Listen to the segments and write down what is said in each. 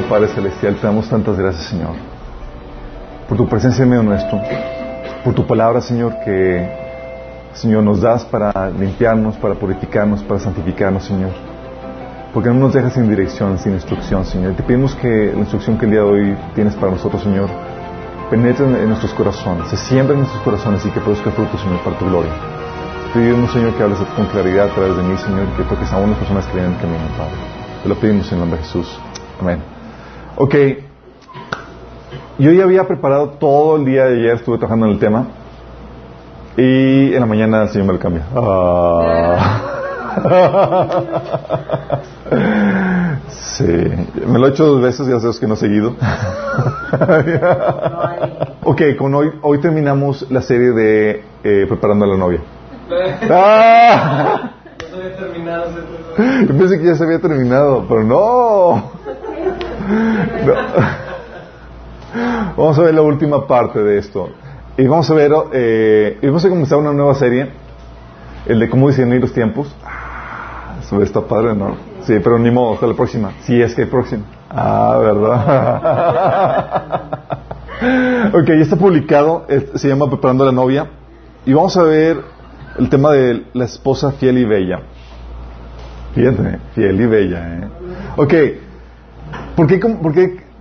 Padre Celestial, te damos tantas gracias, Señor, por tu presencia en medio nuestro, por tu palabra, Señor, que, Señor, nos das para limpiarnos, para purificarnos, para santificarnos, Señor. Porque no nos dejas sin dirección, sin instrucción, Señor. Te pedimos que la instrucción que el día de hoy tienes para nosotros, Señor, penetre en nuestros corazones, se siembre en nuestros corazones y que produzca fruto, Señor, para tu gloria. Te pedimos, Señor, que hables con claridad a través de mí, Señor, que toques a unas personas que vienen en el camino, Padre. Te lo pedimos en el nombre de Jesús. Amén. Ok. Yo ya había preparado todo el día de ayer, estuve trabajando en el tema. Y en la mañana el Señor me lo cambia. Ah. Sí, me lo he hecho dos veces, ya sabes que no he seguido. ok, con hoy, hoy terminamos la serie de eh, Preparando a la novia. ¡Ah! Yo pensé que ya se había terminado, pero no. Vamos a ver la última parte de esto. Y vamos a ver, eh, y vamos a comenzar una nueva serie, el de cómo discernir los tiempos. Ah, eso está padre, ¿no? Sí, pero ni modo, hasta la próxima. Si es que hay próxima. Ah, ¿verdad? ok, ya está publicado, se llama Preparando a la novia. Y vamos a ver el tema de la esposa fiel y bella. Fíjate, fiel y bella, ¿eh? Ok, ¿por qué, ¿por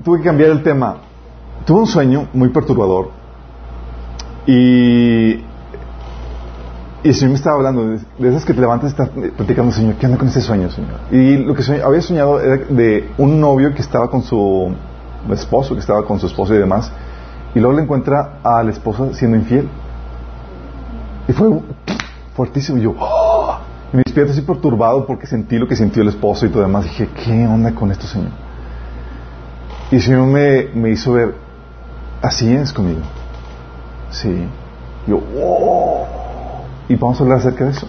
tuve que cambiar el tema? Tuve un sueño muy perturbador y, y el Señor me estaba hablando de, esas que te levantas y estás platicando, Señor, ¿qué anda con ese sueño, Señor? Y lo que había soñado era de un novio que estaba con su esposo, que estaba con su esposo y demás, y luego le encuentra a la esposa siendo infiel. Y fue fuertísimo. Y yo, ¡oh! me despierto así perturbado porque sentí lo que sintió el esposo y todo demás. Dije, ¿qué onda con esto, Señor? Y el Señor me, me hizo ver, así es conmigo. Sí. Yo, ¡oh! Y vamos a hablar acerca de eso.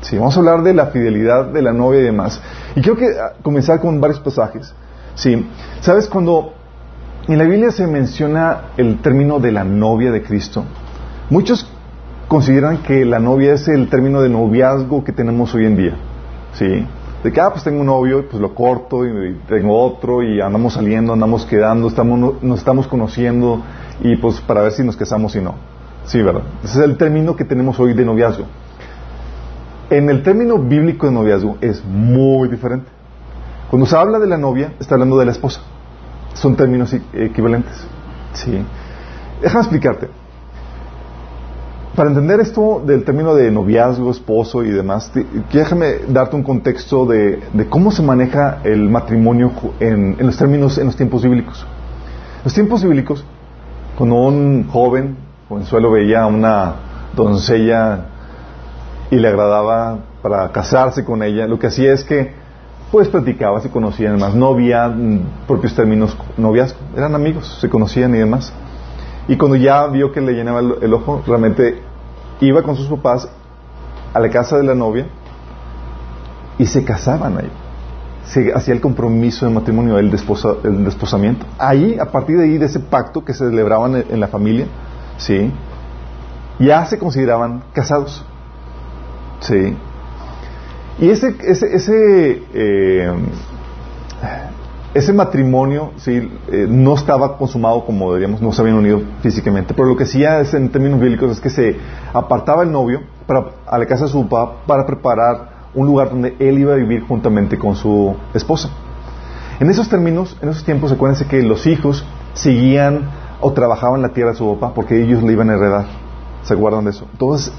Sí, vamos a hablar de la fidelidad de la novia y demás. Y quiero que ah, comenzar con varios pasajes. Sí. ¿Sabes cuando en la Biblia se menciona el término de la novia de Cristo? Muchos consideran que la novia es el término de noviazgo que tenemos hoy en día. ¿Sí? De que, ah, pues tengo un novio, pues lo corto y tengo otro y andamos saliendo, andamos quedando, estamos, nos estamos conociendo y pues para ver si nos casamos y no. Sí, ¿verdad? Ese es el término que tenemos hoy de noviazgo. En el término bíblico de noviazgo es muy diferente. Cuando se habla de la novia, está hablando de la esposa. Son términos equivalentes. Sí. Déjame explicarte para entender esto del término de noviazgo, esposo y demás, déjame darte un contexto de, cómo se maneja el matrimonio en, los términos, en los tiempos bíblicos. En los tiempos bíblicos, cuando un joven suelo veía a una doncella y le agradaba para casarse con ella, lo que hacía es que pues platicaba, se conocían más, no había mm, propios términos noviazgo, eran amigos, se conocían y demás. Y cuando ya vio que le llenaba el, ojo, realmente iba con sus papás a la casa de la novia y se casaban ahí. Se hacía el compromiso de matrimonio, el, el desposamiento. Ahí, a partir de ahí, de ese pacto que se celebraban en, la familia, ¿sí? ya se consideraban casados. ¿sí? Y ese, ese, ese eh, ese matrimonio sí, eh, no estaba consumado como deberíamos, no se habían unido físicamente, pero lo que sí es en términos bíblicos es que se apartaba el novio para, a la casa de su papá para preparar un lugar donde él iba a vivir juntamente con su esposa. En esos términos, en esos tiempos, acuérdense que los hijos seguían o trabajaban la tierra de su papá porque ellos le iban a heredar. ¿Se acuerdan de eso? Entonces,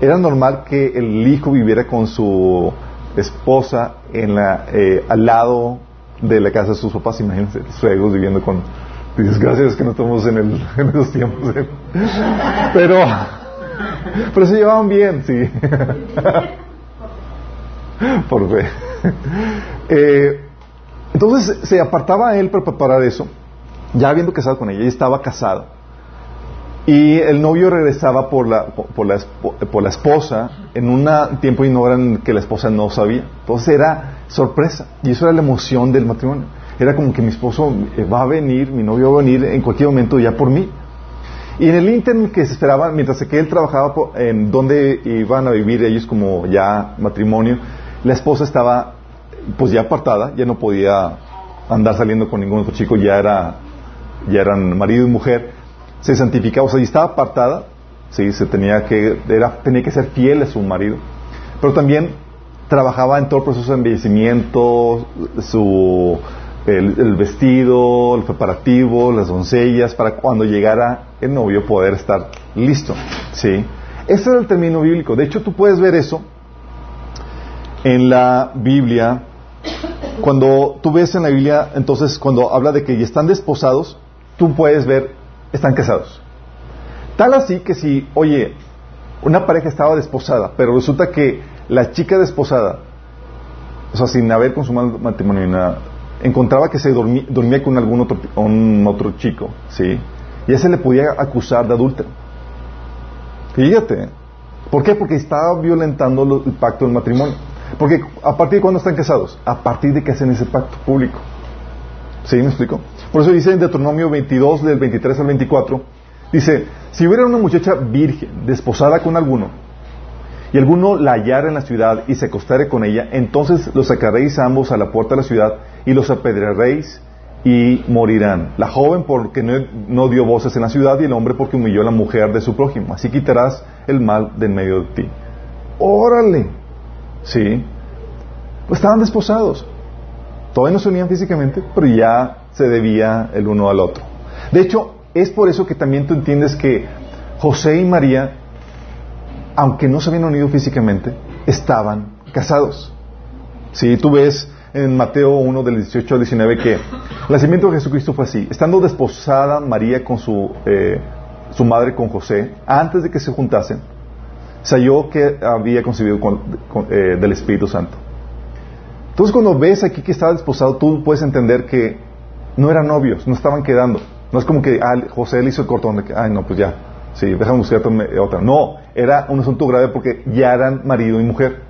era normal que el hijo viviera con su esposa en la, eh, al lado de la casa de sus papás, imagínense, suegros viviendo con desgracias que no estamos en, el, en esos tiempos. ¿eh? Pero, pero se llevaban bien, sí. Por fe. Eh, entonces se apartaba él para preparar eso, ya habiendo casado con ella, y estaba casado. Y el novio regresaba por la, por, la, por la esposa en un tiempo y que la esposa no sabía. Entonces era sorpresa. Y eso era la emoción del matrimonio. Era como que mi esposo eh, va a venir, mi novio va a venir en cualquier momento ya por mí. Y en el internet que se esperaba, mientras que él trabajaba en donde iban a vivir ellos como ya matrimonio, la esposa estaba pues ya apartada, ya no podía andar saliendo con ningún otro chico, ya era ya eran marido y mujer, se santificaba, o sea, y estaba apartada, sí, se tenía que era, tenía que ser fiel a su marido, pero también trabajaba en todo el proceso de embellecimiento, su el, vestido, el preparativo, las doncellas, para cuando llegara el novio poder estar listo. ¿sí? Ese era el término bíblico. De hecho, tú puedes ver eso en la Biblia. Cuando tú ves en la Biblia, entonces, cuando habla de que ya están desposados, tú puedes ver, están casados. Tal así que si, oye, una pareja estaba desposada, pero resulta que la chica desposada, o sea, sin haber consumado matrimonio ni nada, encontraba que se dormía, con algún otro, chico, ¿sí? Y ese le podía acusar de adúltero. Fíjate. ¿Por qué? Porque estaba violentando el pacto del matrimonio. Porque a partir de cuándo están casados? A partir de que hacen ese pacto público. ¿Sí? ¿Me explico? Por eso dice en Deuteronomio 22, del 23 al 24, dice, si hubiera una muchacha virgen, desposada con alguno, y alguno la hallara en la ciudad y se acostare con ella, entonces los sacaréis ambos a la puerta de la ciudad y los apedrearéis y morirán. La joven porque no, dio voces en la ciudad y el hombre porque humilló a la mujer de su prójimo. Así quitarás el mal de en medio de ti. Órale. Sí. Pues estaban desposados. Todavía no se unían físicamente, pero ya se debía el uno al otro. De hecho, es por eso que también tú entiendes que José y María aunque no se habían unido físicamente, estaban casados. Si tú ves en Mateo 1 del 18 al 19 que el nacimiento de Jesucristo fue así, estando desposada María con su, eh, su madre con José, antes de que se juntasen, se halló que había concebido eh, del Espíritu Santo. Entonces cuando ves aquí que estaba desposado, tú puedes entender que no eran novios, no estaban quedando. No es como que ah, José le hizo el cortón de que, ay no, pues ya, Sí, déjame buscar otra. No, era un asunto grave porque ya eran marido y mujer.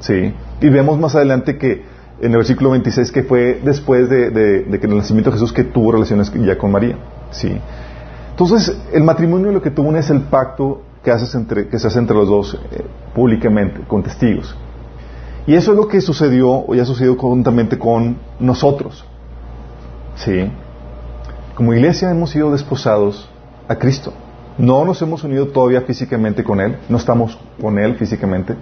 Sí. Y vemos más adelante que en el versículo 26 que fue después de, que el nacimiento de Jesús que tuvo relaciones ya con María. Sí. Entonces, el matrimonio lo que tuvo es el pacto que, haces entre, que se hace entre los dos eh, públicamente, con testigos. Y eso es lo que sucedió, o ya sucedió conjuntamente con nosotros. Sí. Como iglesia hemos sido desposados a Cristo. No nos hemos unido todavía físicamente con Él, no estamos con Él físicamente,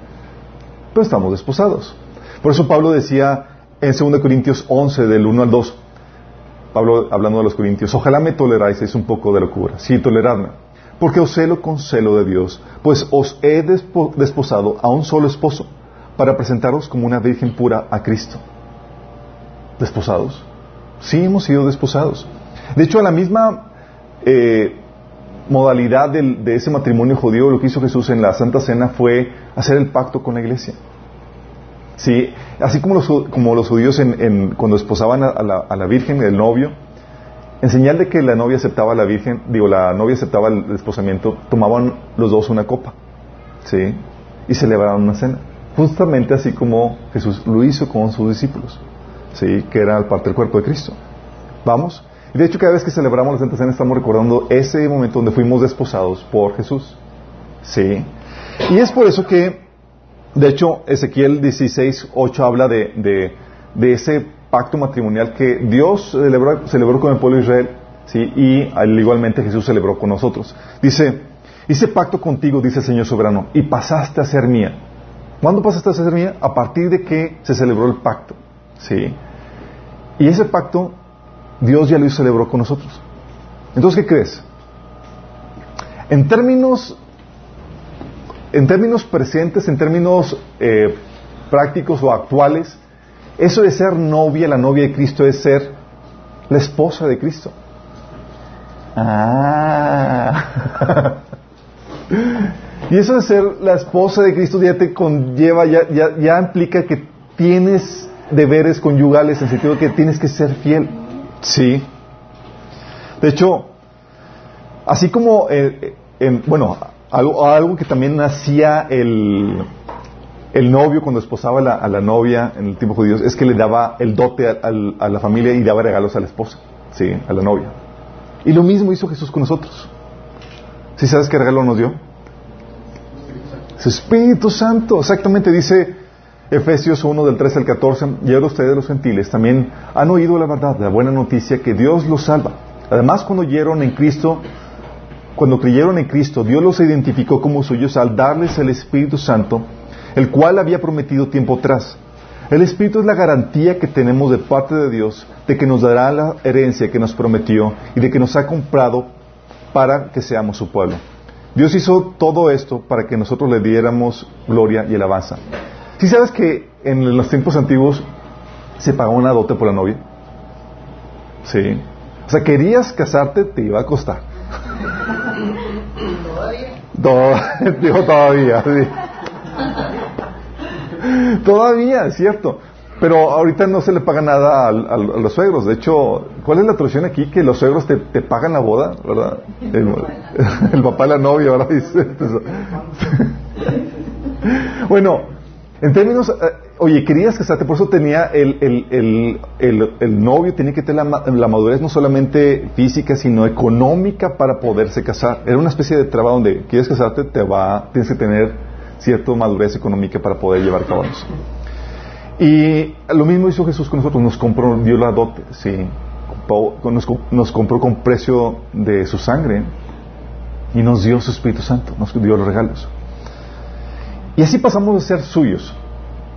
pero estamos desposados. Por eso Pablo decía en 2 Corintios 11, del 1 al 2, Pablo hablando de los Corintios, ojalá me toleráis, es un poco de locura, sí, toleradme, porque os celo con celo de Dios, pues os he desposado a un solo esposo, para presentaros como una virgen pura a Cristo. ¿Desposados? Sí, hemos sido desposados. De hecho, a la misma eh, modalidad de, ese matrimonio judío, lo que hizo Jesús en la Santa Cena fue hacer el pacto con la iglesia. Sí, así como los, como los judíos en, cuando esposaban a, la, Virgen, el novio, en señal de que la novia aceptaba a la Virgen, digo, la novia aceptaba el desposamiento, tomaban los dos una copa, ¿sí? Y celebraban una cena. Justamente así como Jesús lo hizo con sus discípulos, ¿sí? Que era parte del cuerpo de Cristo. ¿Vamos? De hecho, cada vez que celebramos la Santa Cena estamos recordando ese momento donde fuimos desposados por Jesús. ¿Sí? Y es por eso que, de hecho, Ezequiel 16, 8 habla de, ese pacto matrimonial que Dios celebró, con el pueblo de Israel, ¿sí? Y al igualmente Jesús celebró con nosotros. Dice, hice pacto contigo, dice el Señor soberano, y pasaste a ser mía. ¿Cuándo pasaste a ser mía? A partir de que se celebró el pacto. ¿Sí? Y ese pacto Dios ya lo celebró con nosotros. Entonces, ¿qué crees? En términos, en términos presentes, en términos eh, prácticos o actuales, eso de ser novia, la novia de Cristo, es ser la esposa de Cristo. Ah. y eso de ser la esposa de Cristo ya te conlleva, ya, ya, ya implica que tienes deberes conyugales en el sentido de que tienes que ser fiel. Sí. De hecho, así como, eh, bueno, algo, que también hacía el, el novio cuando esposaba a la novia en el tiempo judío es que le daba el dote a, la familia y daba regalos a la esposa, sí, a la novia. Y lo mismo hizo Jesús con nosotros. ¿Sí sabes qué regalo nos dio? Espíritu Santo, exactamente dice Efesios 1 del 13 al 14, y ahora ustedes los gentiles también han oído la verdad, la buena noticia que Dios los salva. Además, cuando oyeron en Cristo, cuando creyeron en Cristo, Dios los identificó como suyos al darles el Espíritu Santo, el cual había prometido tiempo atrás. El Espíritu es la garantía que tenemos de parte de Dios de que nos dará la herencia que nos prometió y de que nos ha comprado para que seamos su pueblo. Dios hizo todo esto para que nosotros le diéramos gloria y alabanza. Si sabes que en los tiempos antiguos se pagaba una dote por la novia? Sí. O sea, querías casarte, te iba a costar. Todavía. Digo todavía, sí. Todavía, es cierto. Pero ahorita no se le paga nada a, los suegros. De hecho, ¿cuál es la tradición aquí? Que los suegros te, pagan la boda, ¿verdad? El, papá de la novia, bueno, en términos, eh, oye, querías casarte, por eso tenía el, el novio, tenía que tener la, madurez no solamente física, sino económica para poderse casar. Era una especie de traba donde quieres casarte, te va, tienes que tener cierta madurez económica para poder llevar a cabo. Y lo mismo hizo Jesús con nosotros, nos compró, dio la dote, sí, nos, compró con precio de su sangre y nos dio su Espíritu Santo, nos dio los regalos. Y así pasamos de ser suyos.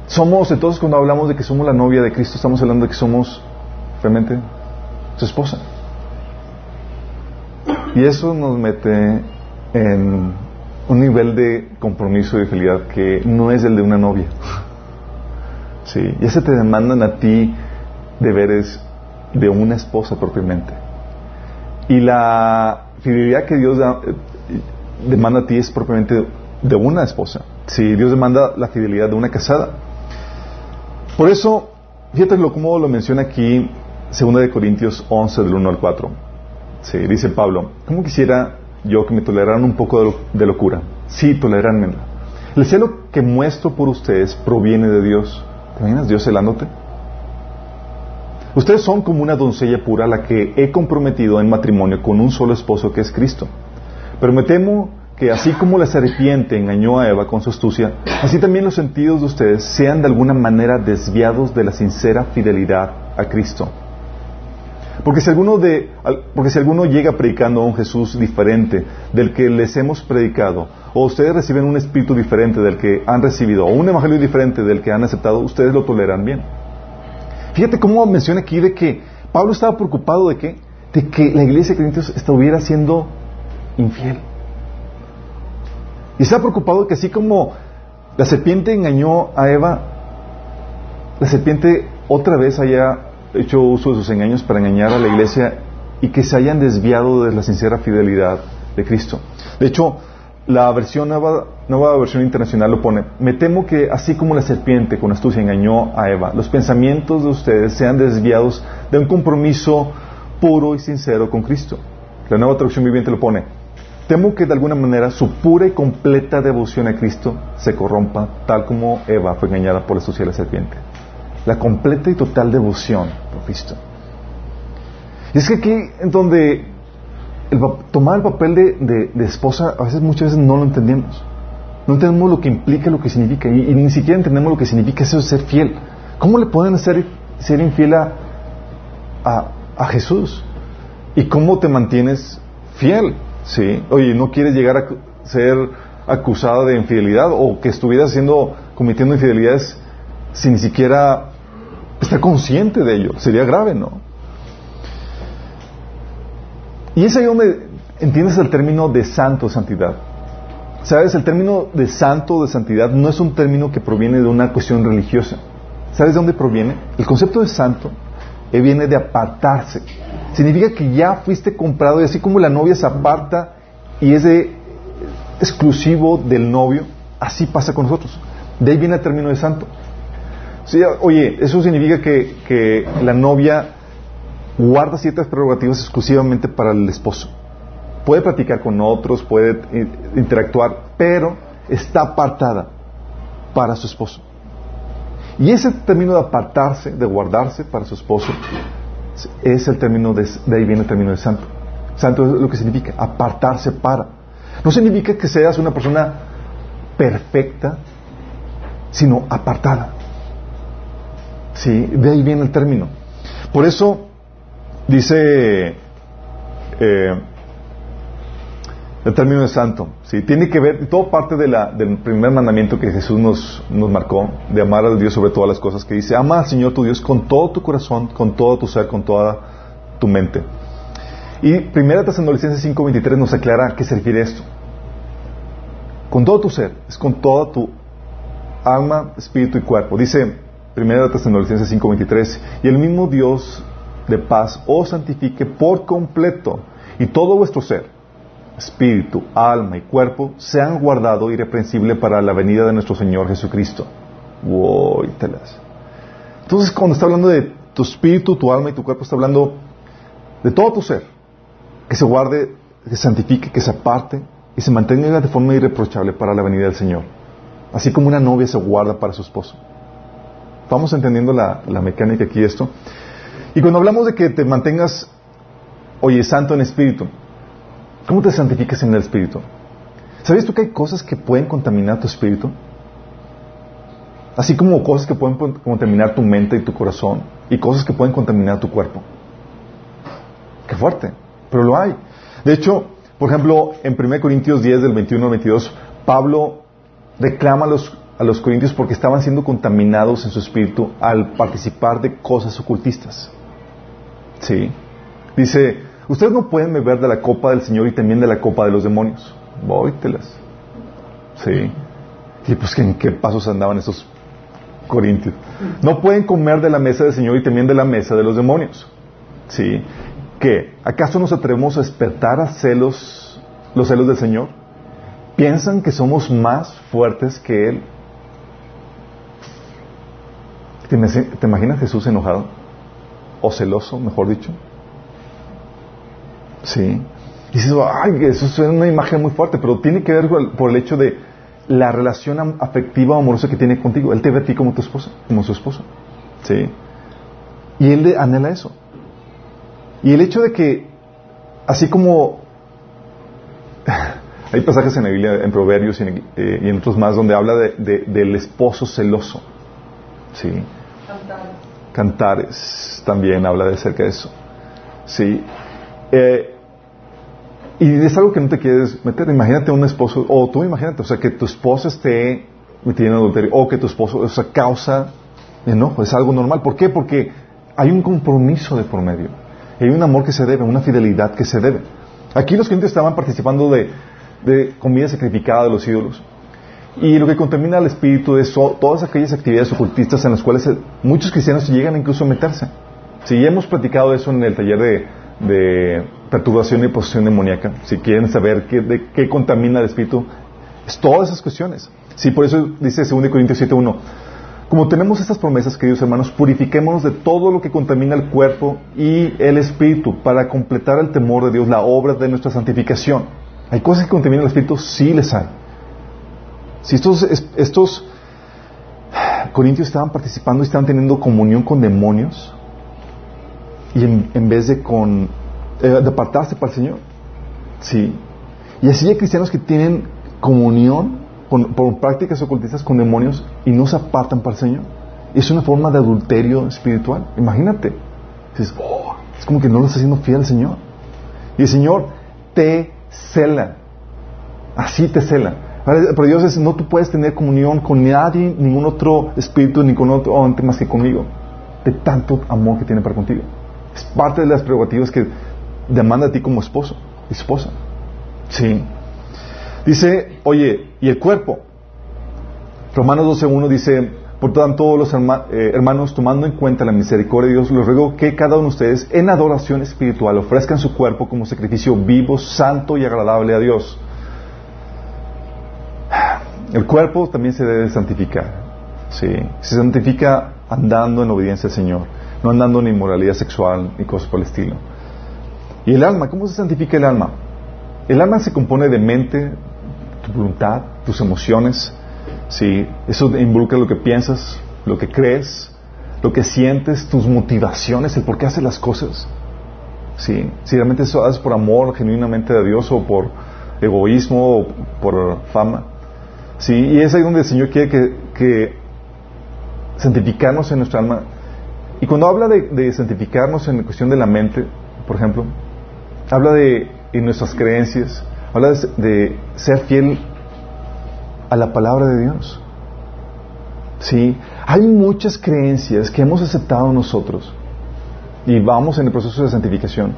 Somos, entonces cuando hablamos de que somos la novia de Cristo, estamos hablando de que somos realmente su esposa. Y eso nos mete en un nivel de compromiso y fidelidad que no es el de una novia. Sí, y ese te demandan a ti deberes de una esposa propiamente. Y la fidelidad que Dios eh, demanda a ti es propiamente de una esposa. Sí, Dios demanda la fidelidad de una casada. Por eso, fíjate lo, cómo lo menciona aquí 2 de Corintios 11 del 1 al 4. Sí, dice Pablo, ¿cómo quisiera yo que me toleraran un poco de, locura? Sí, toleranme. El cielo que muestro por ustedes proviene de Dios ¿Te imaginas Dios celándote? Ustedes son como una doncella pura a la que he comprometido en matrimonio con un solo esposo que es Cristo. Pero me temo que así como la serpiente engañó a Eva con su astucia, así también los sentidos de ustedes sean de alguna manera desviados de la sincera fidelidad a Cristo. Porque si alguno, de, porque si alguno llega predicando a un Jesús diferente del que les hemos predicado, o ustedes reciben un espíritu diferente del que han recibido, o un evangelio diferente del que han aceptado, ustedes lo toleran bien. Fíjate cómo menciona aquí de que Pablo estaba preocupado de que, de que la iglesia de Corintios estuviera siendo infiel. Y estaba preocupado que así como la serpiente engañó a Eva, la serpiente otra vez haya hecho uso de sus engaños para engañar a la iglesia y que se hayan desviado de la sincera fidelidad de Cristo. De hecho, la versión nueva versión internacional lo pone, me temo que así como la serpiente con astucia engañó a Eva, los pensamientos de ustedes sean desviados de un compromiso puro y sincero con Cristo. La nueva traducción viviente lo pone, temo que de alguna manera su pura y completa devoción a Cristo se corrompa, tal como Eva fue engañada por la astucia de la serpiente. La completa y total devoción por Cristo. Y es que aquí, en donde tomar el papel de, esposa, a veces muchas veces no lo entendemos. No entendemos lo que implica, lo que significa, y, ni siquiera entendemos lo que significa eso de ser fiel. ¿Cómo le pueden hacer ser infiel a, a, Jesús? ¿Y cómo te mantienes fiel? ¿Sí? Oye, ¿no quieres llegar a ser acusada de infidelidad o que estuvieras haciendo, cometiendo infidelidades sin ni siquiera estar consciente de ello? Sería grave, ¿no? Y es ahí donde entiendes el término de santo, santidad. ¿Sabes? El término de santo, de santidad, no es un término que proviene de una cuestión religiosa. ¿Sabes de dónde proviene? El concepto de santo eh, viene de apartarse. Significa que ya fuiste comprado y así como la novia se aparta y es exclusivo del novio, así pasa con nosotros. De ahí viene el término de santo. oye, eso significa que, que la novia guarda ciertas prerrogativas exclusivamente para el esposo. Puede platicar con otros, puede interactuar, pero está apartada para su esposo. Y ese término de apartarse, de guardarse para su esposo, es el término de, de ahí viene el término de santo. Santo es lo que significa apartarse para. No significa que seas una persona perfecta, sino apartada. Sí, de ahí viene el término. Por eso dice eh, el término de santo. ¿sí? Tiene que ver, todo parte del primer mandamiento que Jesús nos, nos marcó, de amar a Dios sobre todas las cosas, que dice, ama al Señor tu Dios con todo tu corazón, con todo tu ser, con toda tu mente. Y Primera Tesalonicenses 5.23 nos aclara a qué se refiere esto. Con todo tu ser, es con toda tu alma, espíritu y cuerpo. Dice Primera Tesalonicenses 5.23, y el mismo Dios de paz os santifique por completo, y todo vuestro ser, espíritu, alma y cuerpo sean guardado irreprensible para la venida de nuestro Señor Jesucristo. Entonces, cuando está hablando de tu espíritu, tu alma y tu cuerpo, está hablando de todo tu ser, que se guarde, que se santifique, que se aparte y se mantenga de forma irreprochable para la venida del Señor. Así como una novia se guarda para su esposo. Vamos entendiendo la, la mecánica aquí esto. Y cuando hablamos de que te mantengas, oye, santo en espíritu, ¿Cómo te santificas en el Espíritu? ¿Sabes tú que hay cosas que pueden contaminar tu espíritu? Así como cosas que pueden contaminar tu mente y tu corazón y cosas que pueden contaminar tu cuerpo. Qué fuerte, pero lo hay. De hecho, por ejemplo, en 1 Corintios 10 del 21 al 22, Pablo reclama a los, a los corintios porque estaban siendo contaminados en su espíritu al participar de cosas ocultistas. ¿Sí? Dice, Ustedes no pueden beber de la copa del Señor y también de la copa de los demonios. Vóytelas. Sí. Y pues en qué pasos andaban esos corintios. No pueden comer de la mesa del Señor y también de la mesa de los demonios. Sí. ¿Qué? ¿Acaso nos atrevemos a despertar a celos, los celos del Señor? ¿Piensan que somos más fuertes que Él? ¿Te, ¿Te imaginas Jesús enojado? O celoso, mejor dicho. Sí. Y dices, ay, eso es una imagen muy fuerte, pero tiene que ver por el hecho de la relación afectiva o amorosa que tiene contigo. Él te ve a ti como tu esposa, como su esposo. Sí. Y él anhela eso. Y el hecho de que, así como hay pasajes en la Biblia, en Proverbios y en, eh, otros más, donde habla de, del esposo celoso. Sí. Cantares. Cantares también habla de cerca de eso. Sí. Eh, y es algo que no te quieres meter. Imagínate un esposo, o tú imagínate, o sea, que tu esposa esté metiendo en adulterio, o que tu esposo, o sea, causa enojo. Es algo normal. ¿Por qué? Porque hay un compromiso de por medio. Hay un amor que se debe, una fidelidad que se debe. Aquí los clientes estaban participando de, de comida sacrificada de los ídolos. Y lo que contamina al espíritu es todas aquellas actividades ocultistas en las cuales muchos cristianos llegan incluso a meterse. Si ya hemos platicado eso en el taller de, de perturbación y posesión demoníaca, si quieren saber qué, de qué contamina el espíritu, es todas esas cuestiones. Sí, por eso dice 2 Corintios 7.1, como tenemos estas promesas, queridos hermanos, purifiquémonos de todo lo que contamina el cuerpo y el espíritu para completar el temor de Dios, la obra de nuestra santificación. ¿Hay cosas que contaminan el espíritu? Sí les hay. Si estos, estos corintios estaban participando y estaban teniendo comunión con demonios, y en, vez de con eh, apartarse para el Señor. Sí. Y así hay cristianos que tienen comunión por prácticas ocultistas con demonios y no se apartan para el Señor. Es una forma de adulterio espiritual. Imagínate. Oh, es como que no lo estás haciendo fiel al Señor. Y el Señor te cela. Así te cela. Pero Dios es, no tú puedes tener comunión con nadie, ningún otro espíritu, ni con otro ente más que conmigo. De tanto amor que tiene para contigo. Es parte de las prerrogativas que demanda a ti como esposo, esposa. Sí. Dice, oye, ¿y el cuerpo? Romanos 12.1 dice, por tanto, los eh, hermanos, tomando en cuenta la misericordia de Dios, les ruego que cada uno de ustedes, en adoración espiritual, ofrezcan su cuerpo como sacrificio vivo, santo y agradable a Dios. El cuerpo también se debe santificar. Sí. Se santifica andando en obediencia al Señor no andando en inmoralidad sexual ni cosas por el estilo. ¿Y el alma? ¿Cómo se santifica el alma? El alma se compone de mente, tu voluntad, tus emociones. ¿sí? Eso involucra lo que piensas, lo que crees, lo que sientes, tus motivaciones, el por qué haces las cosas. ¿sí? Si realmente eso haces por amor genuinamente a Dios o por egoísmo o por fama. ¿sí? Y es ahí donde el Señor quiere que, santificarnos en nuestra alma Y cuando habla de, santificarnos en cuestión de la mente, por ejemplo, habla de nuestras creencias, habla de, ser fiel a la palabra de Dios. Sí, hay muchas creencias que hemos aceptado nosotros y vamos en el proceso de santificación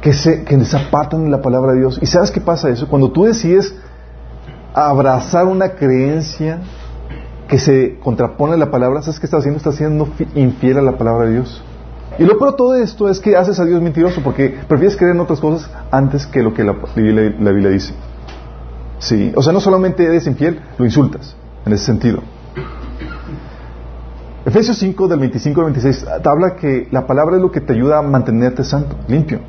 que se que desapartan de la palabra de Dios. ¿Y sabes qué pasa eso? Cuando tú decides abrazar una creencia que se contrapone a la palabra, ¿sabes qué estás haciendo? Estás siendo infiel a la palabra de Dios. Y lo peor de todo esto es que haces a Dios mentiroso porque prefieres creer en otras cosas antes que lo que la, Biblia dice. Sí, o sea, no solamente eres infiel, lo insultas en ese sentido. Efesios 5 del 25 al 26 habla que la palabra es lo que te ayuda a mantenerte santo, limpio.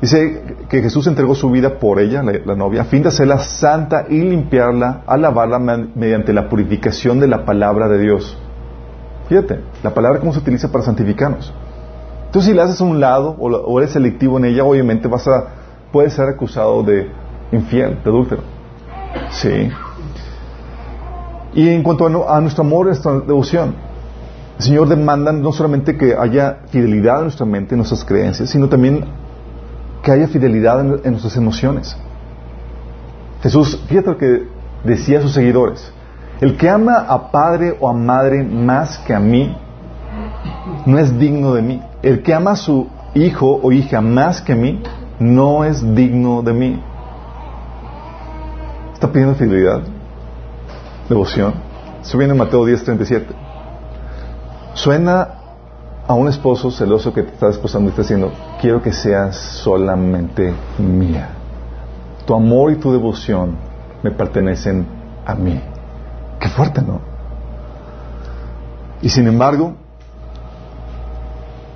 Dice que Jesús entregó su vida por ella, la, novia, a fin de hacerla santa y limpiarla, alabarla mediante la purificación de la palabra de Dios. Fíjate, la palabra cómo se utiliza para santificarnos. Entonces, si la haces a un lado o, eres selectivo en ella, obviamente vas a, puedes ser acusado de infiel, de adúltero. Sí. Y en cuanto a, nuestro amor, a nuestra devoción, el Señor demanda no solamente que haya fidelidad en nuestra mente, en nuestras creencias, sino también que haya fidelidad en, nuestras emociones. Jesús, fíjate lo que decía a sus seguidores, el que ama a padre o a madre más que a mí, no es digno de mí. El que ama a su hijo o hija más que a mí, no es digno de mí. ¿Está pidiendo fidelidad? ¿Devoción? Eso viene en Mateo 10:37. Suena a un esposo celoso que te está desposando y está diciendo, quiero que seas solamente mía. Tu amor y tu devoción me pertenecen a mí. Qué fuerte, ¿no? Y sin embargo,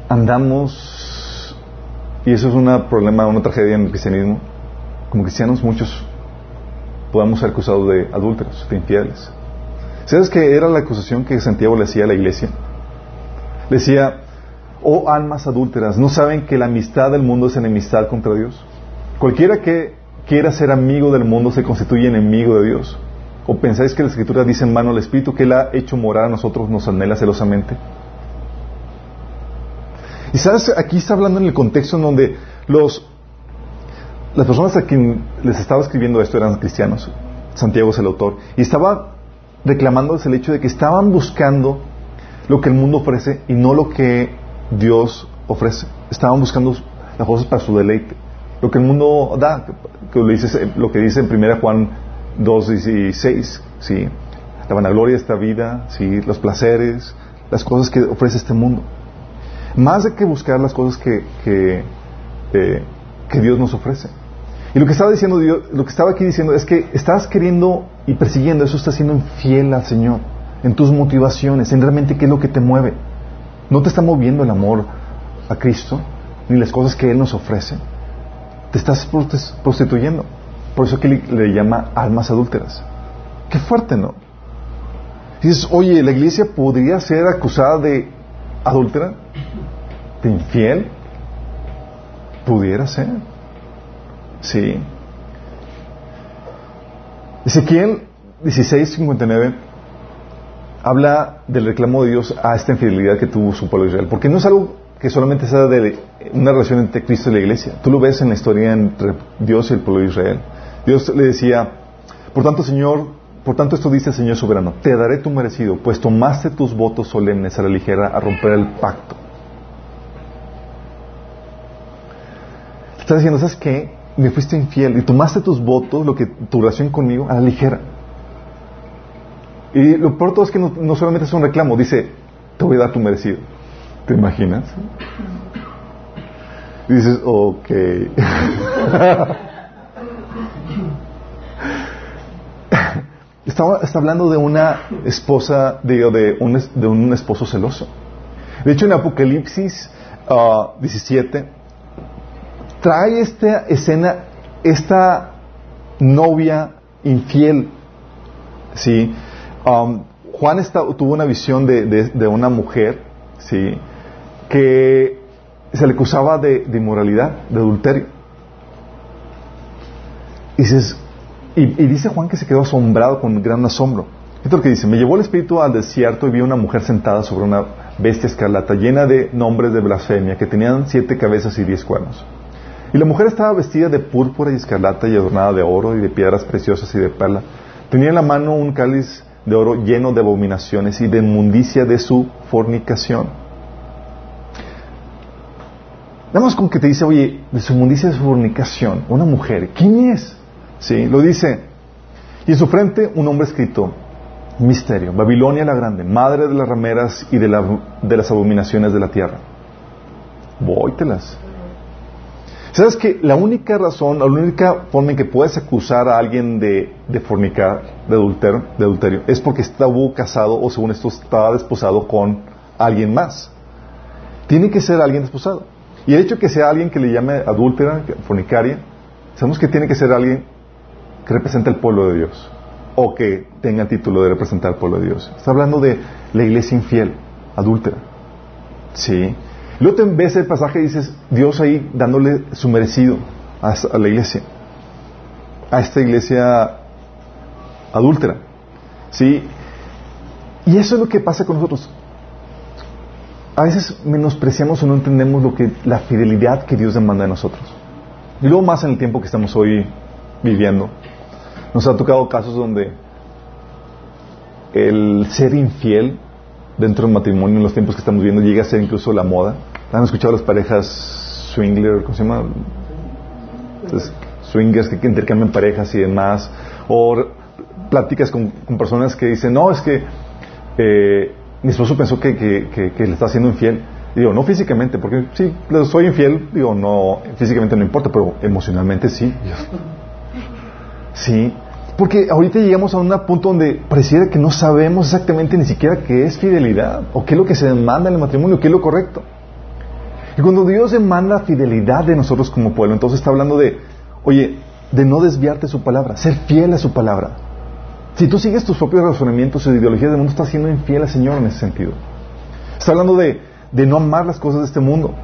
andamos, y eso es un problema, una tragedia en el cristianismo, como cristianos muchos podemos ser acusados de adúlteros, de infieles. ¿Sabes qué era la acusación que Santiago le hacía a la iglesia? Decía, oh almas adúlteras, ¿no saben que la amistad del mundo es enemistad contra Dios? Cualquiera que quiera ser amigo del mundo se constituye enemigo de Dios. ¿O pensáis que la Escritura dice en mano al Espíritu que Él ha hecho morar a nosotros, nos anhela celosamente? Y sabes, aquí está hablando en el contexto en donde los, las personas a quien les estaba escribiendo esto eran cristianos. Santiago es el autor. Y estaba reclamándoles el hecho de que estaban buscando lo que el mundo ofrece y no lo que Dios ofrece. Estaban buscando las cosas para su deleite. Lo que el mundo da, que lo, dice, lo que dice en 1 Juan 2.16, ¿sí? la vanagloria de esta vida, ¿sí? los placeres, las cosas que ofrece este mundo. Más de que buscar las cosas que, que, eh, que Dios nos ofrece. Y lo que estaba diciendo Dios, lo que estaba aquí diciendo es que estás queriendo y persiguiendo eso, estás siendo infiel al Señor en tus motivaciones, en realmente qué es lo que te mueve. No te está moviendo el amor a Cristo, ni las cosas que Él nos ofrece. Te estás prostituyendo. Por eso que le, llama almas adúlteras. Qué fuerte, ¿no? dices, oye, la iglesia podría ser acusada de adúltera, de infiel. Pudiera ser. Sí. Ezequiel 16:59 habla del reclamo de Dios a esta infidelidad que tuvo su pueblo Israel. Porque no es algo que solamente sea de una relación entre Cristo y la iglesia. Tú lo ves en la historia entre Dios y el pueblo de Israel. Dios le decía, por tanto, Señor, por tanto esto dice el Señor soberano, te daré tu merecido, pues tomaste tus votos solemnes a la ligera a romper el pacto. Está diciendo, ¿sabes qué? Me fuiste infiel y tomaste tus votos, lo que tu relación conmigo, a la ligera. Y lo peor es que no, solamente es un reclamo, dice, te voy a dar tu merecido. ¿Te imaginas? Y dices, ok. está, está, hablando de una esposa, de, de, un, de un esposo celoso. De hecho, en Apocalipsis 17, ah, trae esta escena, esta novia infiel, ¿sí? Um, Juan tuvo una visión de, una mujer, ¿sí? Que se le acusaba de, inmoralidad, de adulterio. Y, y, dice Juan que se quedó asombrado con gran asombro. Esto es lo que dice, me llevó el espíritu al desierto y vi una mujer sentada sobre una bestia escarlata, llena de nombres de blasfemia, que tenían siete cabezas y diez cuernos. Y la mujer estaba vestida de púrpura y escarlata y adornada de oro y de piedras preciosas y de perla. Tenía en la mano un cáliz de oro lleno de abominaciones y de inmundicia de su fornicación. Nada más con que te dice, oye, de su inmundicia de su fornicación, una mujer, ¿quién es? Sí, lo dice. Y en su frente un hombre escrito, misterio, Babilonia la grande, madre de las rameras y de, de las abominaciones de la tierra. Vóytelas. ¿Sabes que la única razón, la única forma en que puedes acusar a alguien de, fornicar, de adulterio, de adulterio, es porque estuvo casado o según esto estaba desposado con alguien más? Tiene que ser alguien desposado. Y el hecho de que sea alguien que le llame adúltera, fornicaria, sabemos que tiene que ser alguien que represente al pueblo de Dios o que tenga el título de representar al pueblo de Dios. Está hablando de la iglesia infiel, adúltera. Sí. Luego te ves el pasaje y dices, Dios ahí dándole su merecido a, la iglesia, a esta iglesia adúltera. ¿Sí? Y eso es lo que pasa con nosotros. A veces menospreciamos o no entendemos lo que la fidelidad que Dios demanda de nosotros. Y luego más en el tiempo que estamos hoy viviendo. Nos ha tocado casos donde el ser infiel dentro del matrimonio en los tiempos que estamos viviendo llega a ser incluso la moda. ¿Han escuchado las parejas swingler, ¿cómo se llama? swingers que intercambian parejas y demás. O pláticas con, personas que dicen, no, es que eh, mi esposo pensó que, que, le está haciendo infiel. digo, no físicamente, porque sí, soy infiel, digo, no, físicamente no importa, pero emocionalmente sí. Sí, porque ahorita llegamos a un punto donde pareciera que no sabemos exactamente ni siquiera qué es fidelidad, o qué es lo que se demanda en el matrimonio, qué es lo correcto. Y cuando Dios demanda fidelidad de nosotros como pueblo, entonces está hablando de, oye, de no desviarte su palabra, ser fiel a su palabra. Si tú sigues tus propios razonamientos y ideologías del mundo, estás siendo infiel al Señor en ese sentido. Está hablando de, de no amar las cosas de este mundo.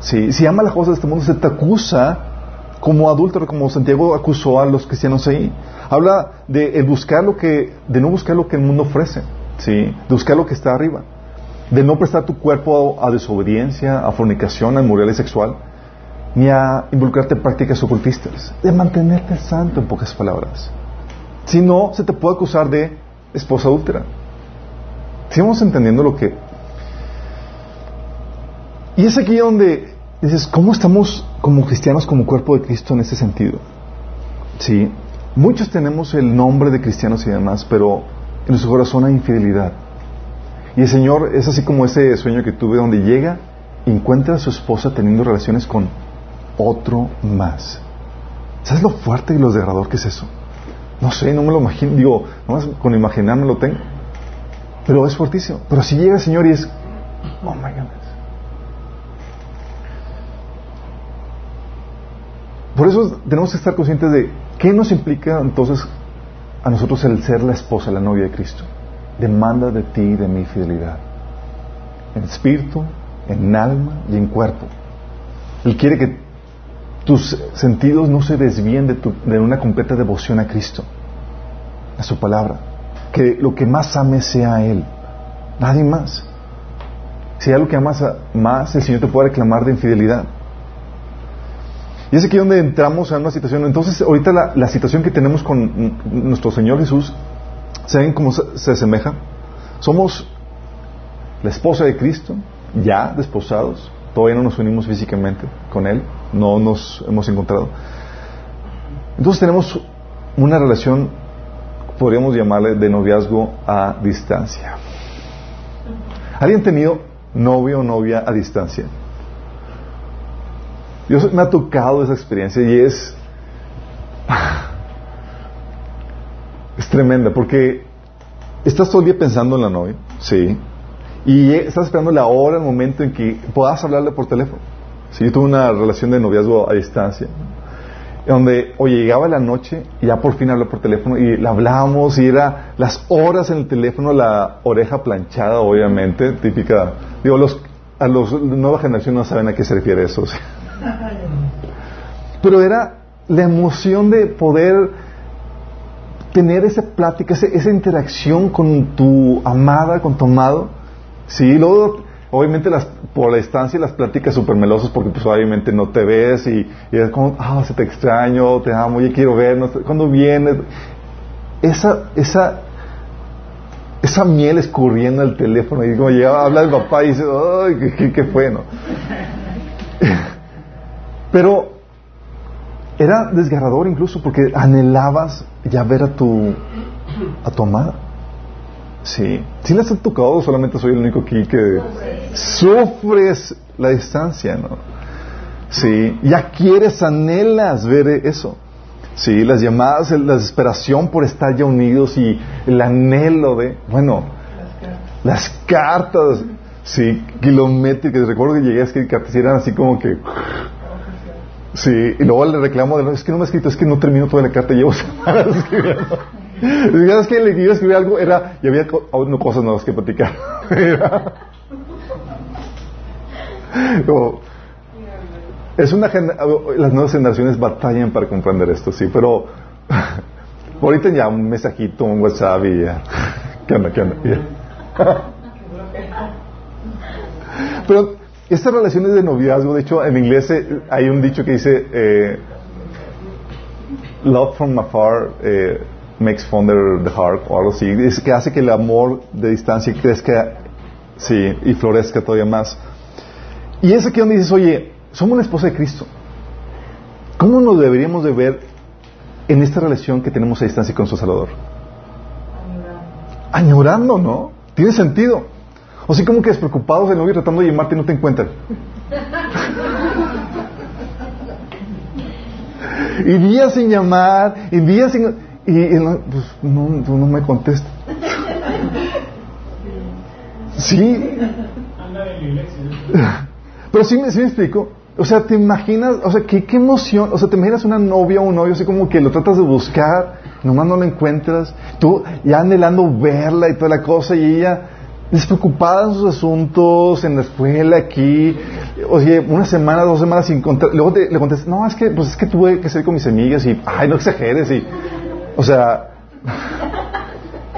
Si ama las cosas de este mundo, se te acusa como adúltero, como Santiago acusó a los cristianos ahí. Habla de buscar lo que, de no buscar lo que el mundo ofrece, ¿sí? de buscar lo que está arriba, de no prestar tu cuerpo a, desobediencia, a fornicación, a inmoralidad sexual, ni a involucrarte en prácticas ocultistas, de mantenerte santo en pocas palabras. Si no, se te puede acusar de esposa adúltera. Sigamos entendiendo lo que... Y es aquí donde dices, ¿cómo estamos como cristianos, como cuerpo de Cristo en ese sentido? Sí, muchos tenemos el nombre de cristianos y demás, pero en nuestro corazón hay infidelidad. Y el Señor es así como ese sueño que tuve donde llega y encuentra a su esposa teniendo relaciones con otro más. ¿Sabes lo fuerte y lo desgarrador que es eso? No sé, no me lo imagino, digo, nomás con imaginarme lo tengo. Pero es fuertísimo. Pero si llega el Señor y es, oh my God. Por eso tenemos que estar conscientes de qué nos implica entonces a nosotros el ser la esposa, la novia de Cristo. Demanda de ti y de mi fidelidad. En espíritu, en alma y en cuerpo. Él quiere que tus sentidos no se desvíen de, de una completa devoción a Cristo, a su palabra. Que lo que más ames sea Él, nadie más. Si hay algo que amas más, el Señor te puede reclamar de infidelidad. Y es aquí donde entramos a una situación. Entonces, ahorita la, situación que tenemos con nuestro Señor Jesús, ¿saben cómo se, se, asemeja? Somos la esposa de Cristo, ya desposados, todavía no nos unimos físicamente con Él, no nos hemos encontrado. Entonces tenemos una relación, podríamos llamarle de noviazgo a distancia. ¿Alguien tenido novio o novia a distancia? Yo me ha tocado esa experiencia y es tremenda porque estás todo el día pensando en la novia, sí, y estás esperando la hora, el momento en que puedas hablarle por teléfono. Sí, yo tuve una relación de noviazgo a distancia, donde, oye, llegaba la noche y ya por fin hablé por teléfono y la hablábamos y era las horas en el teléfono, la oreja planchada, obviamente, típica. Digo, los, a los nueva generación no saben a qué se refiere eso. Pero era la emoción de poder tener esa plática, esa, interacción con tu amada, con tu amado, Sí, luego, obviamente, por la distancia, las pláticas súper melosas, porque pues obviamente no te ves y, es como, ah, se te extraño, te amo, ya quiero vernos, cuando vienes? Esa, esa, esa miel escurriendo al teléfono y como llega, habla el papá y dice, ay, qué, qué. Pero era desgarrador incluso porque anhelabas ya ver a tu, a tu amada. Sí. ¿Sí les ha tocado solamente soy el único aquí que sufres la distancia, no? Sí. Ya quieres, anhelas ver eso. Sí, las llamadas, la desesperación por estar ya unidos y el anhelo de, bueno, las cartas, sí, kilométricas. Recuerdo que llegué a escribir cartas eran así como que, sí, y luego le reclamo de, es que no me he escrito, es que no termino toda la carta, llevo semanas escribiendo. Y que le iba a escribir algo, era, y había cosas nuevas que platicar. es una las nuevas generaciones batallan para comprender esto, sí, pero ahorita ya un mensajito, un WhatsApp y ya. ¿Qué onda? ¿Qué onda? pero estas relaciones de noviazgo, de hecho, en inglés eh, hay un dicho que dice eh, love from afar. Eh, makes fonder the heart o algo así, es que hace que el amor de distancia crezca sí, y florezca todavía más. Y es aquí donde dices, oye, somos una esposa de Cristo. ¿Cómo nos deberíamos de ver en esta relación que tenemos a distancia con su Salvador? Añorando, ¿no? Tiene sentido. O sea, como que despreocupados del novio tratando de llamarte y no te encuentran. y días sin llamar, y días sin... Y, pues, no, no me contesta. Sí. Pero sí, sí me explico. O sea, te imaginas, o sea, qué, qué emoción, o sea, te imaginas una novia o un novio así como que lo tratas de buscar, nomás no lo encuentras, tú ya anhelando verla y toda la cosa, y ella despreocupada en sus asuntos, en la escuela, aquí, oye, una semana, dos semanas sin contar, luego te, le contestas, no, es que, pues es que tuve que salir con mis amigas y, ay, no exageres, y, o sea,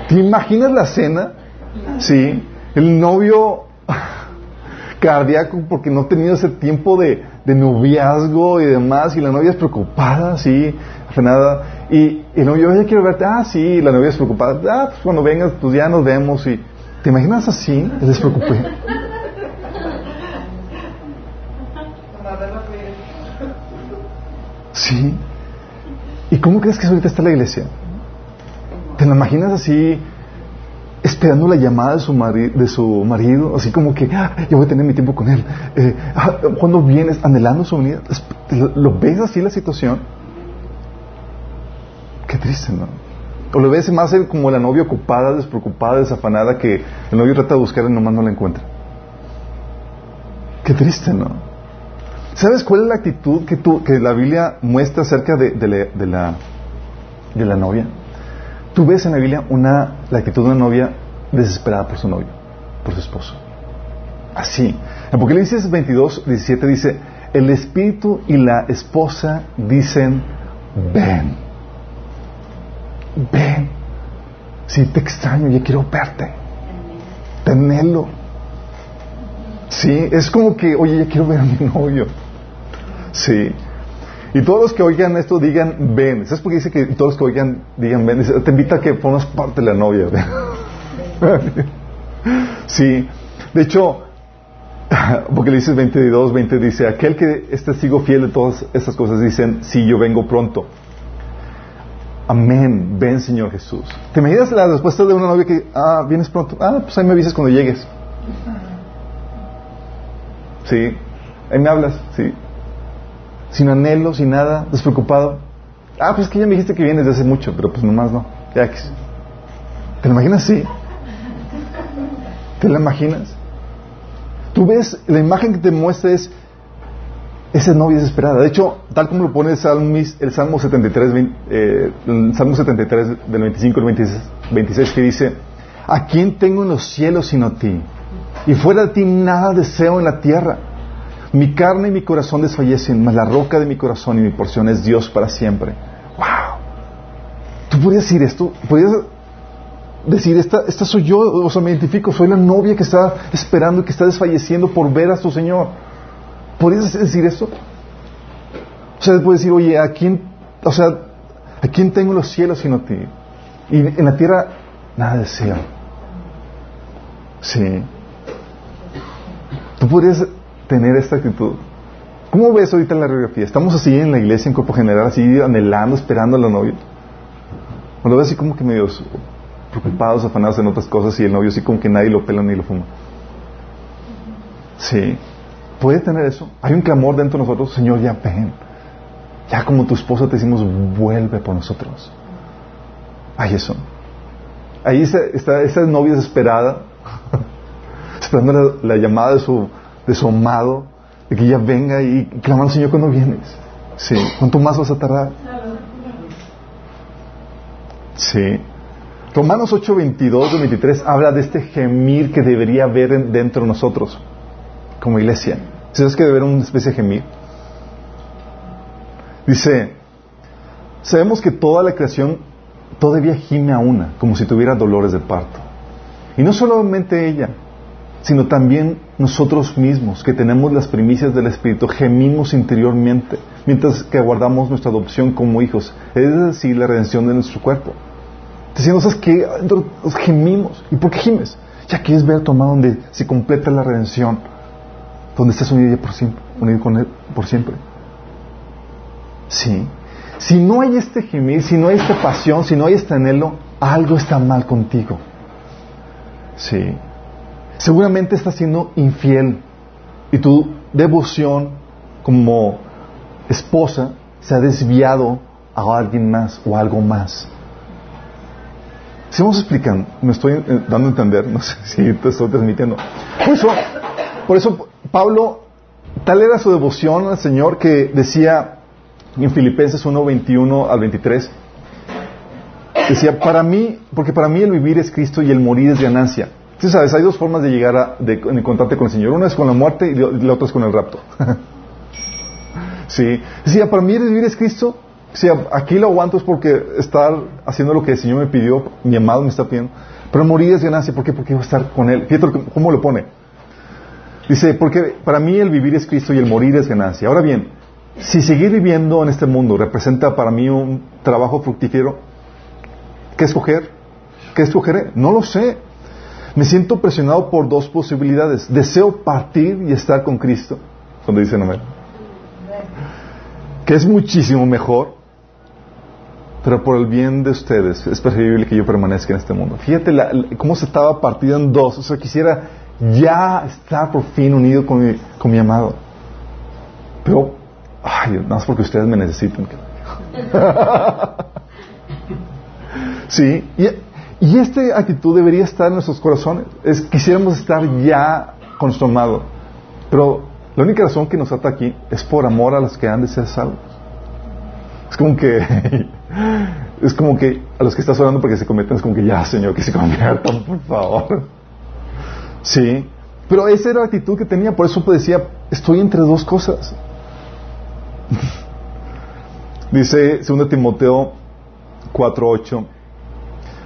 ¿te imaginas la cena? Sí, el novio cardíaco porque no ha tenido ese tiempo de, noviazgo y demás, y la novia es preocupada, sí, nada, y el novio, quiero verte, ah, sí, la novia es preocupada, ah, pues cuando vengas, pues ya nos vemos, y ¿te imaginas así? Preocupé. Sí. ¿Y cómo crees que ahorita está la iglesia? ¿Te la imaginas así, esperando la llamada de su, de su marido? Así como que, ah, yo voy a tener mi tiempo con él. Eh, ah, cuando vienes anhelando su unidad, ¿lo ves así la situación? Qué triste, ¿no? O lo ves más como la novia ocupada, despreocupada, desafanada, que el novio trata de buscar y nomás no la encuentra. Qué triste, ¿no? ¿Sabes cuál es la actitud que, tú, que la Biblia muestra acerca de, la, de la novia? Tú ves en la Biblia una, la actitud de una novia desesperada por su novio, por su esposo. Así. En Apocalipsis 22, 17 dice, el espíritu y la esposa dicen, ven, ven. Si te extraño, ya quiero verte. Tenelo. Sí, es como que, oye, ya quiero ver a mi novio. Sí. Y todos los que oigan esto digan ven. ¿Sabes por qué dice que todos los que oigan digan ven? te invita a que formas parte de la novia. sí. De hecho, porque le dices 22, 20 dice, aquel que es testigo fiel de todas estas cosas dicen, sí, yo vengo pronto. Amén, ven Señor Jesús. ¿Te imaginas la respuesta de una novia que, ah, vienes pronto? Ah, pues ahí me avisas cuando llegues. Sí, ahí me hablas, sí sin anhelo, sin nada, despreocupado. Ah, pues es que ya me dijiste que vienes de hace mucho, pero pues nomás no. Ya que... ¿Te lo imaginas así? ¿Te lo imaginas? Tú ves, la imagen que te muestra es esa novia desesperada. De hecho, tal como lo pone el, Salmo 73, eh, el Salmo 73 del 25 al 26, 26, que dice, ¿a quién tengo en los cielos sino a ti? Y fuera de ti nada deseo en la tierra. Mi carne y mi corazón desfallecen, mas la roca de mi corazón y mi porción es Dios para siempre. ¡Wow! Tú podrías decir esto, podrías decir, esta, esta soy yo, o sea, me identifico, soy la novia que está esperando y que está desfalleciendo por ver a su Señor. ¿Podrías decir eso? O sea, puedes decir, oye, ¿a quién, o sea, ¿a quién tengo los cielos sino a ti? Y en la tierra nada deseo. Sí. Tú podrías tener esta actitud. ¿Cómo ves ahorita en la radiografía? ¿Estamos así en la iglesia en cuerpo general, así anhelando, esperando a la novia? ¿O lo ves así como que medio preocupados, afanados en otras cosas y el novio así como que nadie lo pela ni lo fuma? Sí. ¿Puede tener eso? Hay un clamor dentro de nosotros, Señor, ya ven. Ya como tu esposa te decimos, vuelve por nosotros. Hay eso. Ahí está, esa novia desesperada, esperando la, llamada de su, de amado, de que ella venga y clamar al Señor cuando vienes. Sí. ¿Cuánto más vas a tardar? Sí. Romanos 8, 22 23 habla de este gemir que debería haber dentro de nosotros, como iglesia. ¿Sabes que una especie de gemir? Dice, sabemos que toda la creación todavía gime a una, como si tuviera dolores de parto. Y no solamente ella, sino también nosotros mismos, que tenemos las primicias del Espíritu, gemimos interiormente, mientras que aguardamos nuestra adopción como hijos, es decir, la redención de nuestro cuerpo. Diciendo, ¿sabes qué? gemimos. ¿Y por qué gimes? Ya quieres ver tu donde se completa la redención, donde estás unido, por siempre, unido con Él por siempre. Sí. Si no hay este gemir, si no hay esta pasión, si no hay este anhelo, algo está mal contigo. Sí. Seguramente estás siendo infiel y tu devoción como esposa se ha desviado a alguien más o algo más. Si vamos explicando, me estoy eh, dando a entender, no sé si te estoy transmitiendo. Por eso, por eso Pablo, tal era su devoción al Señor que decía en Filipenses 1, 21 al 23, decía, para mí, porque para mí el vivir es Cristo y el morir es ganancia. Tú sabes, hay dos formas de llegar a de, encontrarte con el Señor. Una es con la muerte y la otra es con el rapto. sí. Decía, para mí el vivir es Cristo si aquí lo aguanto es porque estar haciendo lo que el Señor me pidió, mi amado me está pidiendo. Pero morir es ganancia, ¿por qué? Porque voy a estar con Él. Fíjate cómo lo pone. Dice, porque para mí el vivir es Cristo y el morir es ganancia. Ahora bien, si seguir viviendo en este mundo representa para mí un trabajo fructífero, ¿qué escoger? ¿Qué escogeré? No lo sé. Me siento presionado por dos posibilidades. Deseo partir y estar con Cristo, cuando dice amén. Que es muchísimo mejor pero por el bien de ustedes es preferible que yo permanezca en este mundo. Fíjate cómo se estaba partido en dos. O sea, quisiera ya estar por fin unido con mi, con mi amado. Pero, ay, nada más porque ustedes me necesitan. sí, y, esta actitud debería estar en nuestros corazones. Es, quisiéramos estar ya con nuestro amado. Pero la única razón que nos ata aquí es por amor a los que han de ser salvos. Es como que es como que a los que estás orando porque se convierten es como que ya, Señor, que se conviertan, por favor. Sí, pero esa era la actitud que tenía, por eso decía, estoy entre dos cosas. Dice 2 Timoteo 4:8,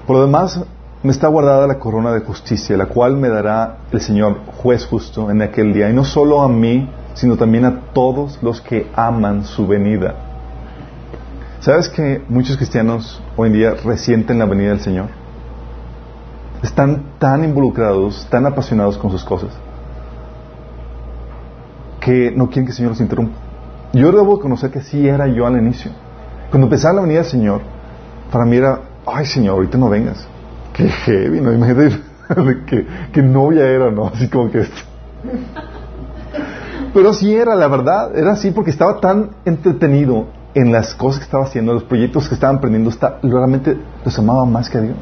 por lo demás me está guardada la corona de justicia, la cual me dará el Señor, juez justo, en aquel día, y no solo a mí, sino también a todos los que aman su venida. ¿Sabes que muchos cristianos hoy en día resienten la venida del Señor? Están tan involucrados, tan apasionados con sus cosas, que no quieren que el Señor los interrumpa. Yo debo conocer que sí era yo al inicio. Cuando empezaba la venida del Señor, para mí era, ay Señor, ahorita no vengas. Qué heavy, ¿no? Imagínate que, que novia era, ¿no? Así como que esto. Pero sí era, la verdad, era así porque estaba tan entretenido en las cosas que estaba haciendo, los proyectos que estaban aprendiendo, está, realmente los amaba más que a Dios.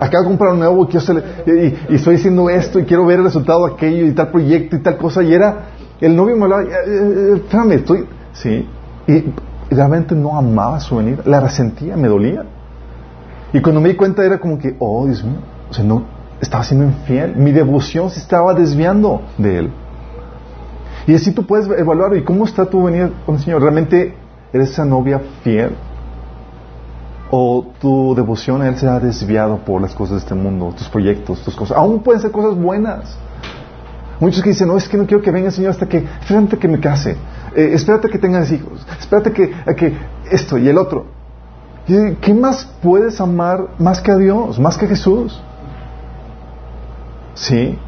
Acabo de comprar un nuevo y, estoy haciendo esto y quiero ver el resultado de aquello y tal proyecto y tal cosa. Y era, el novio me hablaba, eh, eh, espérame, estoy, sí. Y, realmente no amaba su venida, la resentía, me dolía. Y cuando me di cuenta era como que, oh Dios mío, o sea, no, estaba siendo infiel, mi devoción se estaba desviando de él. Y así tú puedes evaluar, ¿y cómo está tu venida con el Señor? ¿Realmente eres esa novia fiel? O tu devoción a Él se ha desviado por las cosas de este mundo, tus proyectos, tus cosas. Aún pueden ser cosas buenas. Muchos que dicen, no, es que no quiero que venga el Señor hasta que, espérate que me case, eh, espérate que tengas hijos, espérate que, que esto y el otro. ¿Qué más puedes amar más que a Dios, más que a Jesús? Sí.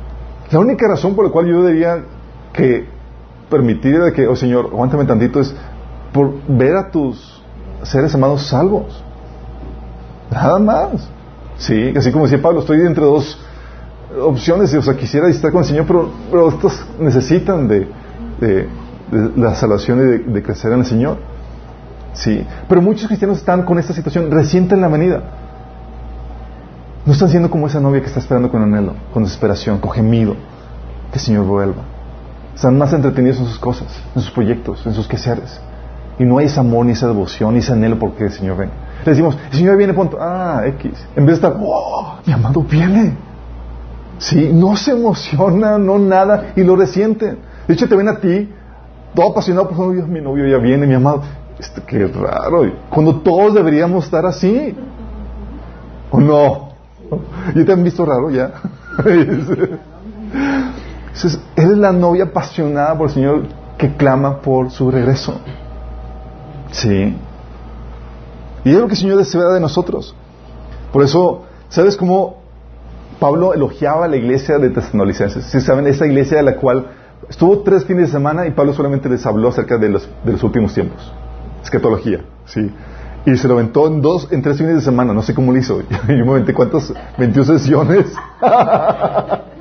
La única razón por la cual yo diría que permitir que, oh Señor, aguántame tantito, es por ver a tus seres amados salvos. Nada más. Sí, así como decía Pablo, estoy entre dos opciones, o sea, quisiera estar con el Señor, pero, estos necesitan de, la salvación y de, de, crecer en el Señor. Sí, pero muchos cristianos están con esta situación, resienten la venida. No están siendo como esa novia que está esperando con anhelo, con desesperación, con gemido, que el Señor vuelva. Están más entretenidos en sus cosas, en sus proyectos, en sus quehaceres. Y no hay ese amor, ni esa devoción, ni ese anhelo porque el Señor venga. Le decimos, el Señor viene, punto. Ah, X. En vez de estar, oh, mi amado viene. Sí, no se emociona, no nada, y lo resienten. De hecho, te ven a ti, todo apasionado por su novio, mi novio ya viene, mi amado. Este, qué raro. Cuando todos deberíamos estar así. ¿O no? ¿Y te han visto raro ya? Entonces, él es la novia apasionada por el Señor que clama por su regreso. Sí. Y es lo que el Señor desea de nosotros. Por eso, ¿sabes cómo Pablo elogiaba la iglesia de Tesalonicenses? Si saben, esa iglesia de la cual estuvo tres fines de semana y Pablo solamente les habló acerca de los, de los últimos tiempos. Escatología, ¿sí? Y se lo aventó en dos, en tres fines de semana. No sé cómo lo hizo. Yo me aventé cuántas, 21 sesiones.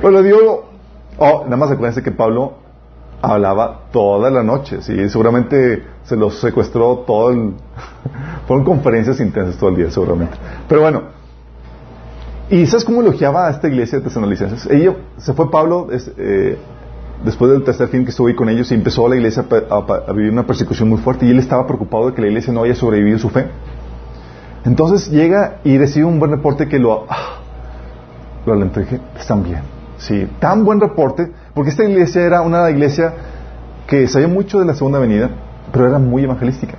Pero digo, oh, nada más acuérdense que Pablo hablaba toda la noche, sí, seguramente se los secuestró todo el... Fueron conferencias intensas todo el día, seguramente. Pero bueno, ¿y sabes cómo elogiaba a esta iglesia de tesanolicenses? Ella, se fue Pablo eh, después del tercer fin que estuvo ahí con ellos y empezó la iglesia a, vivir una persecución muy fuerte y él estaba preocupado de que la iglesia no haya sobrevivido su fe. Entonces llega y recibe un buen reporte que lo... Ah, lo alenteje, están bien. Sí, tan buen reporte, porque esta iglesia era una iglesia que sabía mucho de la segunda venida, pero era muy evangelística.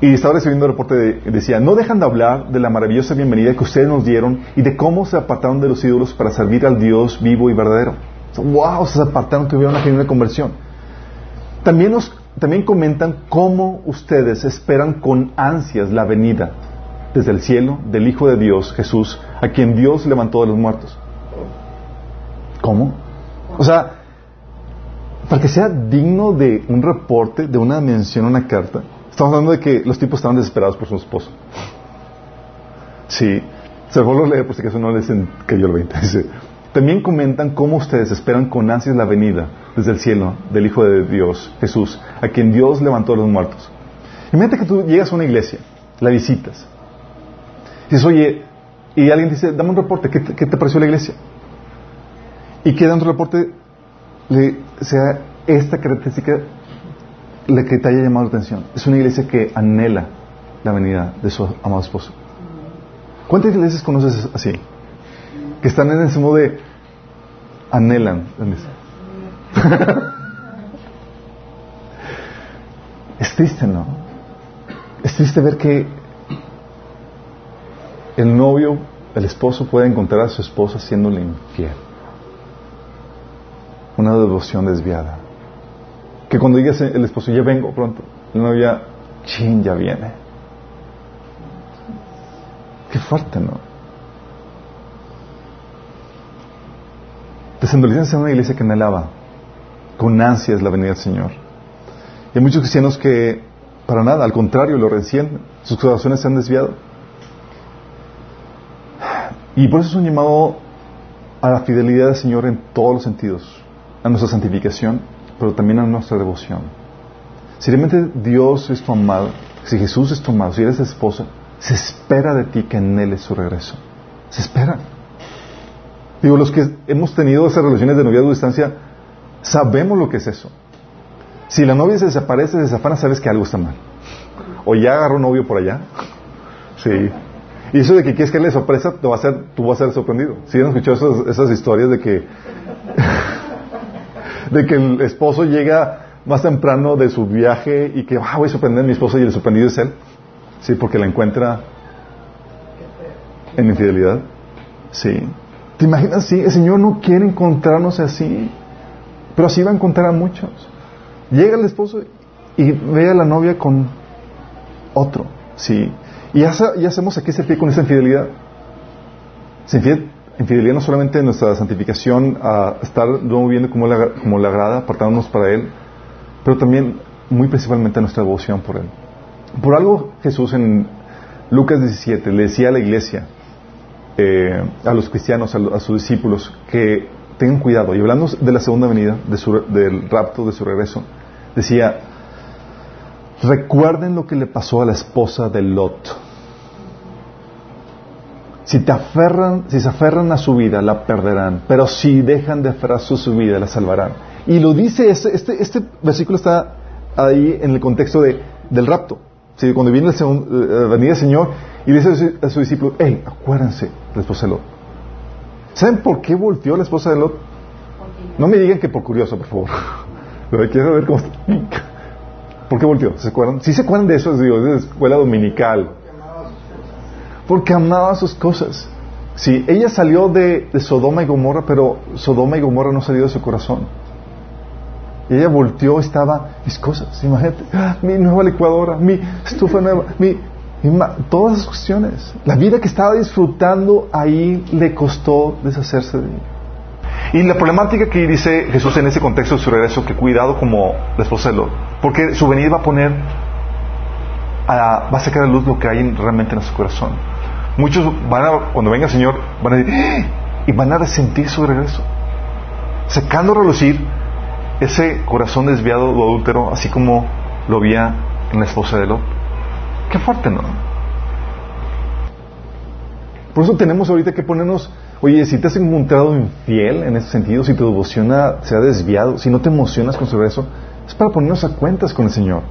Y estaba recibiendo el reporte, de, decía, no dejan de hablar de la maravillosa bienvenida que ustedes nos dieron y de cómo se apartaron de los ídolos para servir al Dios vivo y verdadero. wow, se apartaron, tuvieron una genuina conversión. También, nos, también comentan cómo ustedes esperan con ansias la venida desde el cielo del Hijo de Dios, Jesús, a quien Dios levantó de los muertos. ¿Cómo? O sea, para que sea digno de un reporte, de una mención, una carta, estamos hablando de que los tipos estaban desesperados por su esposo. Sí, se a leer por si acaso no les cayó el 20. Dice, también comentan cómo ustedes esperan con ansias la venida desde el cielo del Hijo de Dios, Jesús, a quien Dios levantó de los muertos. Imagínate que tú llegas a una iglesia, la visitas, y dices, oye, y alguien dice, dame un reporte, ¿qué te, pareció la iglesia? Y que dentro del reporte sea esta característica la que te haya llamado la atención. Es una iglesia que anhela la venida de su amado esposo. ¿Cuántas iglesias conoces así? Que están en ese modo de anhelan. es triste, ¿no? Es triste ver que el novio, el esposo puede encontrar a su esposa siéndole infiel. Una devoción desviada. Que cuando digas el esposo, ya vengo pronto, el novio ya, chin, ya viene. Qué fuerte, ¿no? Desendolicen en una iglesia que anhelaba con ansias la venida del Señor. Y hay muchos cristianos que, para nada, al contrario, lo recién, sus corazones se han desviado. Y por eso es un llamado a la fidelidad del Señor en todos los sentidos, a nuestra santificación, pero también a nuestra devoción. Si realmente Dios es tu amado, si Jesús es tu amado, si eres esposa, se espera de ti que anheles su regreso. Se espera. Digo, los que hemos tenido esas relaciones de noviazgo a distancia, sabemos lo que es eso. Si la novia se desaparece, se desafana, sabes que algo está mal. O ya agarró novio por allá. Sí. Y eso de que quieres que le sorpresa, te a tú vas a ser sorprendido. Si han escuchado esas, historias de que, de que el esposo llega más temprano de su viaje y que ah, voy a sorprender a mi esposa y el sorprendido es él. Sí, porque la encuentra en infidelidad. Sí. ¿Te imaginas? Sí, el Señor no quiere encontrarnos así, pero así va a encontrar a muchos. Llega el esposo y ve a la novia con otro. Sí. Y ya, hacemos aquí ese pie con esa infidelidad. Infidelidad no solamente en nuestra santificación, a estar luego viendo como la, como la agrada, apartándonos para Él, pero también muy principalmente nuestra devoción por Él. Por algo Jesús en Lucas 17 le decía a la iglesia, eh, a los cristianos, a, sus discípulos, que tengan cuidado. Y hablando de la segunda venida, del rapto, de su regreso, decía, recuerden lo que le pasó a la esposa de Lot. Si te aferran, si se aferran a su vida, la perderán. Pero si dejan de aferrarse a su vida, la salvarán. Y lo dice, este, este, este versículo está ahí en el contexto de, del rapto. cuando viene segundo, eh, venida del Señor y dice a su, discípulo, hey, acuérdense, la esposa de Lot. ¿Saben por qué volteó la esposa de Lot? No me digan que por curioso, por favor. Pero quiero ver cómo está. ¿Por qué volteó? ¿Se acuerdan? Si se acuerdan de eso, digo, de escuela dominical. Porque amaba sus cosas. Sí, ella salió de, Sodoma y Gomorra, pero Sodoma y Gomorra no salió de su corazón. Ella volteó, estaba mis cosas, imagínate, ¡ah! mi nueva licuadora, mi estufa nueva, mi, todas esas cuestiones. La vida que estaba disfrutando ahí le costó deshacerse de ella. Y la problemática que dice Jesús en ese contexto de su regreso, que cuidado como la porque su venida va a poner, va a sacar a luz lo que hay realmente en su corazón. Muchos van a, cuando venga el Señor, van a decir, ¡Ah! y van a resentir su regreso, sacando a relucir ese corazón desviado o adúltero, así como lo había en la esposa de Lot. Qué fuerte, ¿no? Por eso tenemos ahorita que ponernos, oye, si te has encontrado infiel en ese sentido, si tu devoción se ha desviado, si no te emocionas con su regreso, es para ponernos a cuentas con el Señor.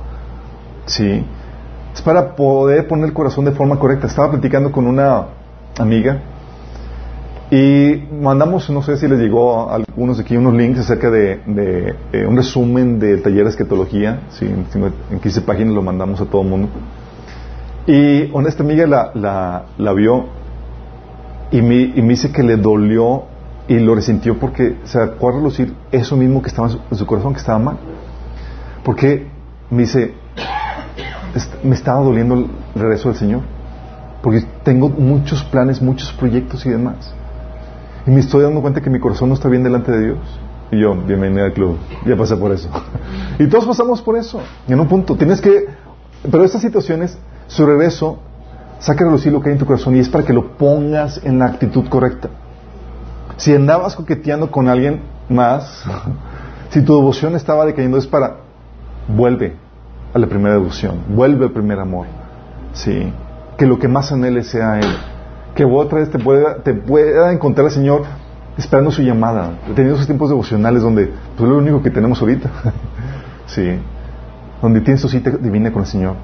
Sí. Es para poder poner el corazón de forma correcta. Estaba platicando con una amiga y mandamos, no sé si les llegó a algunos aquí unos links acerca de, un resumen de taller de esquetología. Sí, en 15 páginas lo mandamos a todo el mundo. Y honesta amiga la, vio y me, dice que le dolió y lo resintió porque se acuerda lucir eso mismo que estaba en su, corazón, que estaba mal. Porque me dice, me estaba doliendo el regreso del Señor. Porque tengo muchos planes, muchos proyectos y demás. Y me estoy dando cuenta que mi corazón no está bien delante de Dios. Y yo, bienvenida al club, ya pasé por eso. y todos pasamos por eso. en un punto, tienes que... Pero estas situaciones su regreso saca a relucir lo que hay en tu corazón y es para que lo pongas en la actitud correcta. Si andabas coqueteando con alguien más, si tu devoción estaba decayendo, es para vuelve a la primera devoción, vuelve al primer amor. Sí, que lo que más anhele sea Él. Que otra vez te pueda, te pueda encontrar el Señor esperando su llamada, teniendo esos tiempos devocionales donde, pues es lo único que tenemos ahorita. sí, donde tienes tu cita divina con el Señor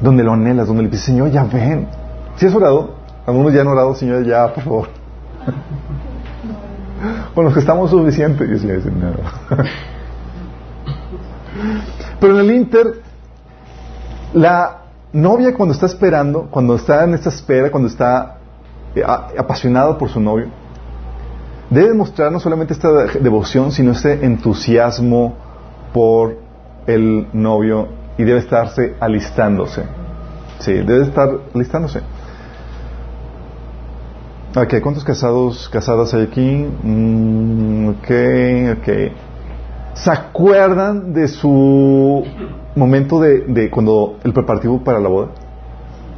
donde lo anhelas, donde le dices, Señor, ya ven. Si has orado, algunos ya han orado, Señor, ya, por favor. bueno, que estamos suficientes. Y Señor no. Pero en el Inter, la novia cuando está esperando, cuando está en esta espera, cuando está eh, apasionada por su novio, debe mostrar no solamente esta devoción, sino este entusiasmo por el novio y debe estarse alistándose. Sí, debe estar alistándose. Ok, ¿cuántos casados, casadas hay aquí? Mm, ok, ok. ¿Se acuerdan de su momento de, de, cuando el preparativo para la boda?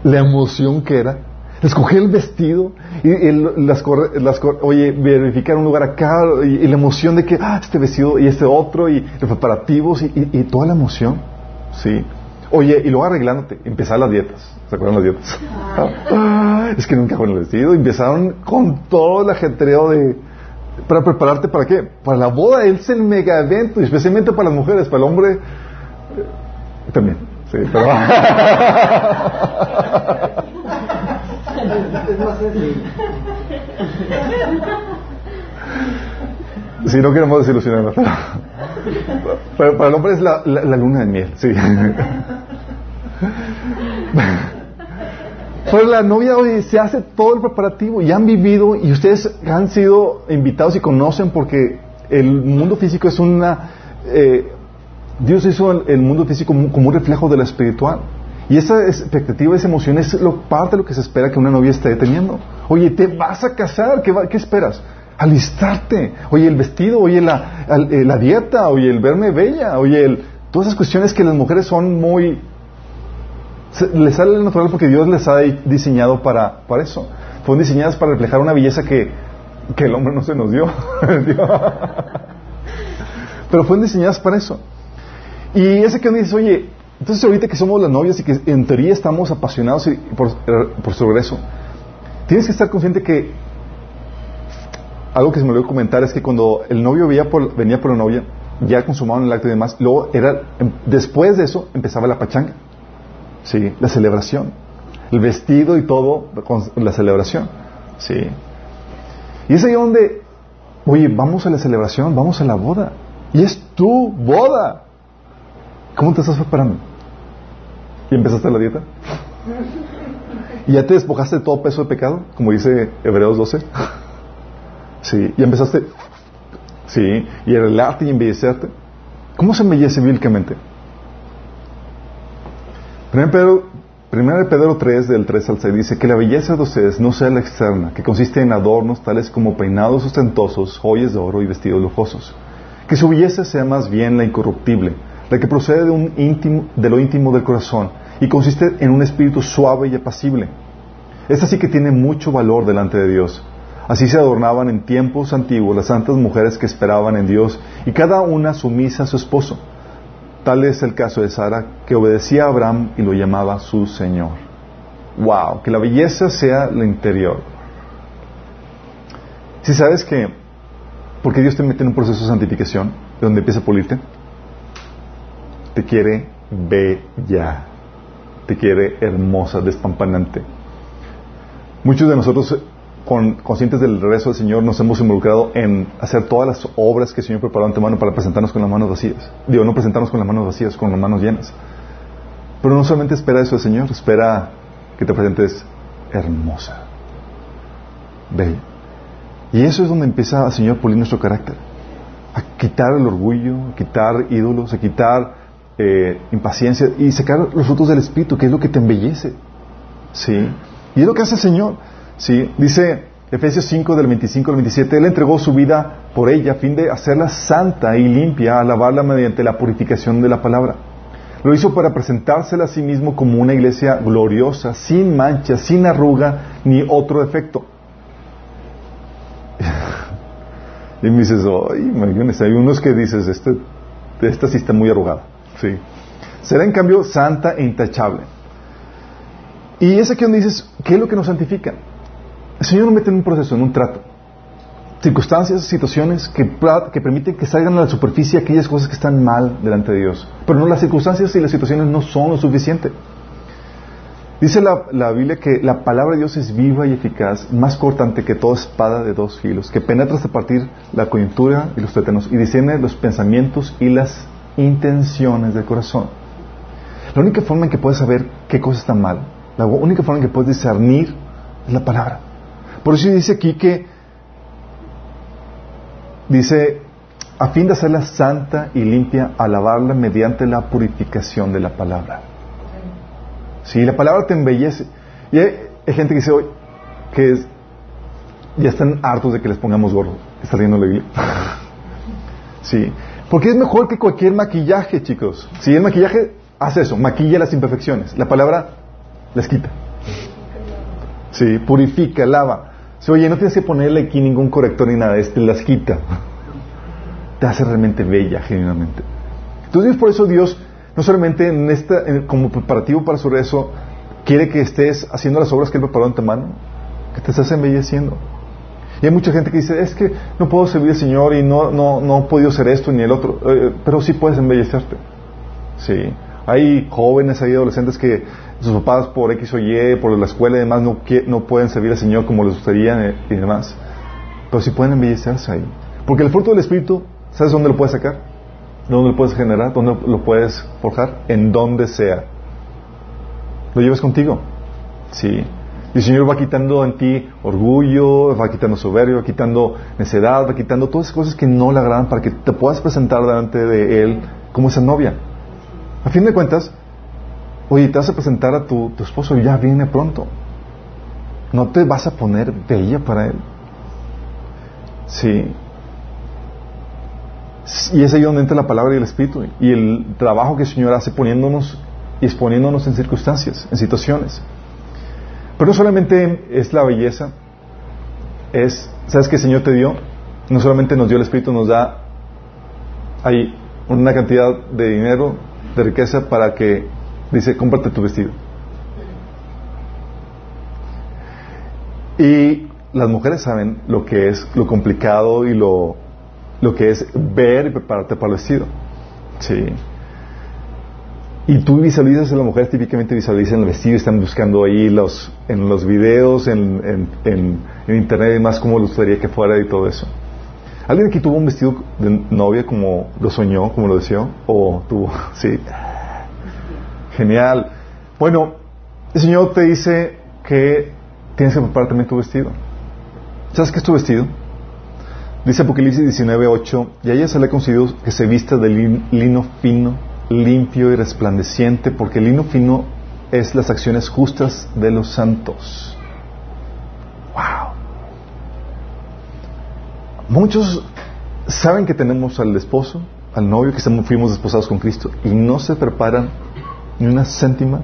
La emoción que era. Escoger el vestido y las, las, oye, verificar un lugar acá y, la emoción de que, ah, este vestido y este otro y los preparativos y, y toda la emoción. Sí. Oye, y luego arreglándote, empezar las dietas. ¿Se acuerdan las dietas? Ah, es que nunca con el vestido. Empezaron con todo el ajetreo de... ¿Para prepararte para qué? Para la boda. es el mega evento, especialmente para las mujeres. Para el hombre... Eh, también. Sí, pero... Si no queremos desilusionarnos. Pero, para el hombre es la, la, luna de miel, sí. Pues la novia hoy se hace todo el preparativo y han vivido y ustedes han sido invitados y conocen porque el mundo físico es una... Eh, Dios hizo el, mundo físico como, un reflejo de la espiritual. Y esa expectativa, esa emoción es lo, parte de lo que se espera que una novia esté teniendo. Oye, te vas a casar, ¿qué, esperas? Alistarte. Oye, el vestido, oye, la, eh, la dieta, oye, el verme bella, oye, el, todas esas cuestiones que las mujeres son muy... les sale natural porque Dios les ha diseñado para, para eso. Fueron diseñadas para reflejar una belleza que, que el hombre no se nos dio. Pero fueron diseñadas para eso. Y ese que uno dice, oye, entonces ahorita que somos las novias y que en teoría estamos apasionados por, por su regreso, tienes que estar consciente que algo que se me olvidó comentar es que cuando el novio venía por, venía por la novia, ya consumaban el acto y demás, luego era, em, después de eso empezaba la pachanga, sí, la celebración, el vestido y todo con la celebración, sí. Y es ahí donde, oye, vamos a la celebración, vamos a la boda, y es tu boda. ¿Cómo te estás preparando? ¿Y empezaste la dieta? ¿Y ya te despojaste de todo peso de pecado? Como dice Hebreos 12. Sí, y empezaste. Sí, y arreglarte y embellecerte. ¿Cómo se embellece bíblicamente? Primero Pedro, Pedro 3, del 3 al 6, dice que la belleza de ustedes no sea la externa, que consiste en adornos tales como peinados ostentosos, joyas de oro y vestidos lujosos. Que su belleza sea más bien la incorruptible, la que procede de, un de lo íntimo del corazón y consiste en un espíritu suave y apacible. Esta sí que tiene mucho valor delante de Dios. Así se adornaban en tiempos antiguos las santas mujeres que esperaban en Dios y cada una sumisa a su esposo. Tal es el caso de Sara, que obedecía a Abraham y lo llamaba su Señor. ¡Wow! Que la belleza sea lo interior. Si sabes que, porque Dios te mete en un proceso de santificación, donde empieza a pulirte, te quiere bella, te quiere hermosa, despampanante. Muchos de nosotros, con, conscientes del regreso del Señor, nos hemos involucrado en hacer todas las obras que el Señor preparó antemano para presentarnos con las manos vacías. Digo, no presentarnos con las manos vacías, con las manos llenas. Pero no solamente espera eso el Señor, espera que te presentes hermosa, bella. Y eso es donde empieza el Señor pulir nuestro carácter. A quitar el orgullo, a quitar ídolos, a quitar eh, impaciencia y sacar los frutos del Espíritu, que es lo que te embellece. ¿Sí? Y es lo que hace el Señor. ¿Sí? Dice Efesios 5 del 25 al 27, Él entregó su vida por ella a fin de hacerla santa y limpia, alabarla mediante la purificación de la palabra. Lo hizo para presentársela a sí mismo como una iglesia gloriosa, sin mancha, sin arruga, ni otro defecto. y me dices, ay, hay unos que dices, este, esta sí está muy arrugada. Sí. Será en cambio santa e intachable. Y es aquí donde dices, ¿qué es lo que nos santifica? El Señor nos mete en un proceso, en un trato. Circunstancias, situaciones que, permiten que salgan a la superficie aquellas cosas que están mal delante de Dios. Pero no, las circunstancias y las situaciones no son lo suficiente. Dice la, la, Biblia que la palabra de Dios es viva y eficaz, más cortante que toda espada de dos filos, que penetra hasta partir la coyuntura y los tétanos y discierne los pensamientos y las intenciones del corazón. La única forma en que puedes saber qué cosa está mal, la única forma en que puedes discernir es la palabra. Por eso dice aquí que dice a fin de hacerla santa y limpia, alabarla mediante la purificación de la palabra. Si la palabra te embellece. Y hay, gente que dice hoy que ya están hartos de que les pongamos gorro. ¿Está riendo la Biblia? sí. Porque es mejor que cualquier maquillaje, chicos. Si el maquillaje hace eso, maquilla las imperfecciones. La palabra las quita. Sí, purifica, lava. Oye, no tienes que ponerle aquí ningún corrector ni nada, este las quita. Te hace realmente bella, genuinamente. Entonces, por eso Dios, no solamente en esta, como preparativo para su rezo, quiere que estés haciendo las obras que Él preparó en tu mano, que te estés embelleciendo. Y hay mucha gente que dice, es que no puedo servir al Señor y no, no, no he podido ser esto ni el otro, eh, pero sí puedes embellecerte. Sí. Hay jóvenes, hay adolescentes que sus papás por X o Y, por la escuela y demás, no, no pueden servir al Señor como les gustaría y demás. Pero sí pueden embellecerse ahí. Porque el fruto del Espíritu, ¿sabes dónde lo puedes sacar? ¿Dónde lo puedes generar? ¿Dónde lo puedes forjar? En donde sea. Lo llevas contigo. Sí. Y el Señor va quitando en ti orgullo, va quitando soberbia, va quitando necedad, va quitando todas esas cosas que no le agradan para que te puedas presentar delante de Él como esa novia. A fin de cuentas, oye, te vas a presentar a tu, tu esposo y ya viene pronto. No te vas a poner bella para Él. Sí. Y es ahí donde entra la palabra y el Espíritu y el trabajo que el Señor hace poniéndonos y exponiéndonos en circunstancias, en situaciones. Pero no solamente es la belleza, es, ¿sabes qué el Señor te dio? No solamente nos dio el Espíritu, nos da ahí una cantidad de dinero, de riqueza para que, dice, cómprate tu vestido. Y las mujeres saben lo que es lo complicado y lo, lo que es ver y prepararte para el vestido. Sí. Y tú visualizas, las mujeres típicamente visualizan el vestido, están buscando ahí los, en los videos, en, en, en, internet y más cómo les gustaría que fuera y todo eso. ¿Alguien aquí tuvo un vestido de novia como lo soñó, como lo deseó? ¿O tuvo? Sí. Genial. Bueno, el Señor te dice que tienes que preparar también tu vestido. ¿Sabes qué es tu vestido? Dice Apocalipsis 19.8, y a ella se le ha concedido que se vista de lino fino, limpio y resplandeciente, porque el lino fino es las acciones justas de los santos. Wow. Muchos saben que tenemos al esposo, al novio, que fuimos desposados con Cristo, y no se preparan ni una céntima